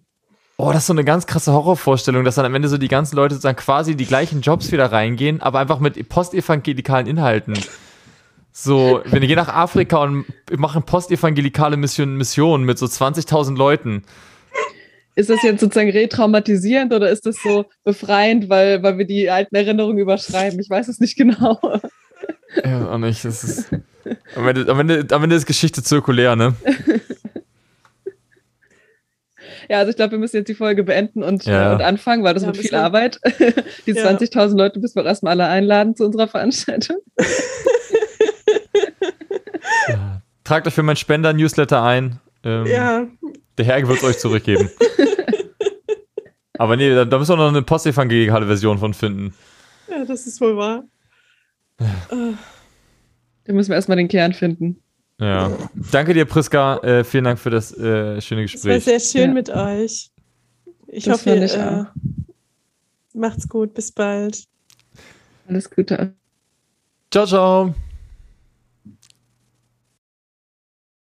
Speaker 2: Oh, das ist so eine ganz krasse Horrorvorstellung, dass dann am Ende so die ganzen Leute sozusagen quasi die gleichen Jobs wieder reingehen, aber einfach mit postevangelikalen Inhalten. So, wenn ihr geht nach Afrika und machen postevangelikale Mission, Missionen mit so 20.000 Leuten.
Speaker 4: ist das jetzt sozusagen retraumatisierend oder ist das so befreiend, weil, weil wir die alten Erinnerungen überschreiben? Ich weiß es nicht genau.
Speaker 2: Ja, auch nicht. Das ist, am, Ende, am, Ende, am Ende ist Geschichte zirkulär, ne? <laughs>
Speaker 4: Ja, also ich glaube, wir müssen jetzt die Folge beenden und,
Speaker 2: Ja.
Speaker 4: äh, und anfangen, weil das
Speaker 3: Ja,
Speaker 4: wird viel Arbeit. <laughs> Die
Speaker 3: Ja.
Speaker 4: 20.000 Leute müssen wir erstmal alle einladen zu unserer Veranstaltung. <laughs>
Speaker 2: Ja. Tragt euch für mein Spender-Newsletter ein. Ähm,
Speaker 3: Ja,
Speaker 2: Der Herr wird es euch zurückgeben. <laughs> Aber nee, da, da müssen wir noch eine postevangelikale Version von finden.
Speaker 3: ja, das ist wohl wahr. Äh,
Speaker 4: Da müssen wir erstmal den Kern finden.
Speaker 2: Ja. Danke dir, Priska. Äh, vielen Dank für das äh, schöne
Speaker 3: Es war
Speaker 2: Gespräch.
Speaker 3: sehr schön
Speaker 4: Ja.
Speaker 3: mit euch. Ich
Speaker 4: Das
Speaker 3: hoffe, ihr
Speaker 4: ich
Speaker 3: äh, macht's gut. Bis bald.
Speaker 4: Alles Gute.
Speaker 2: Ciao, ciao.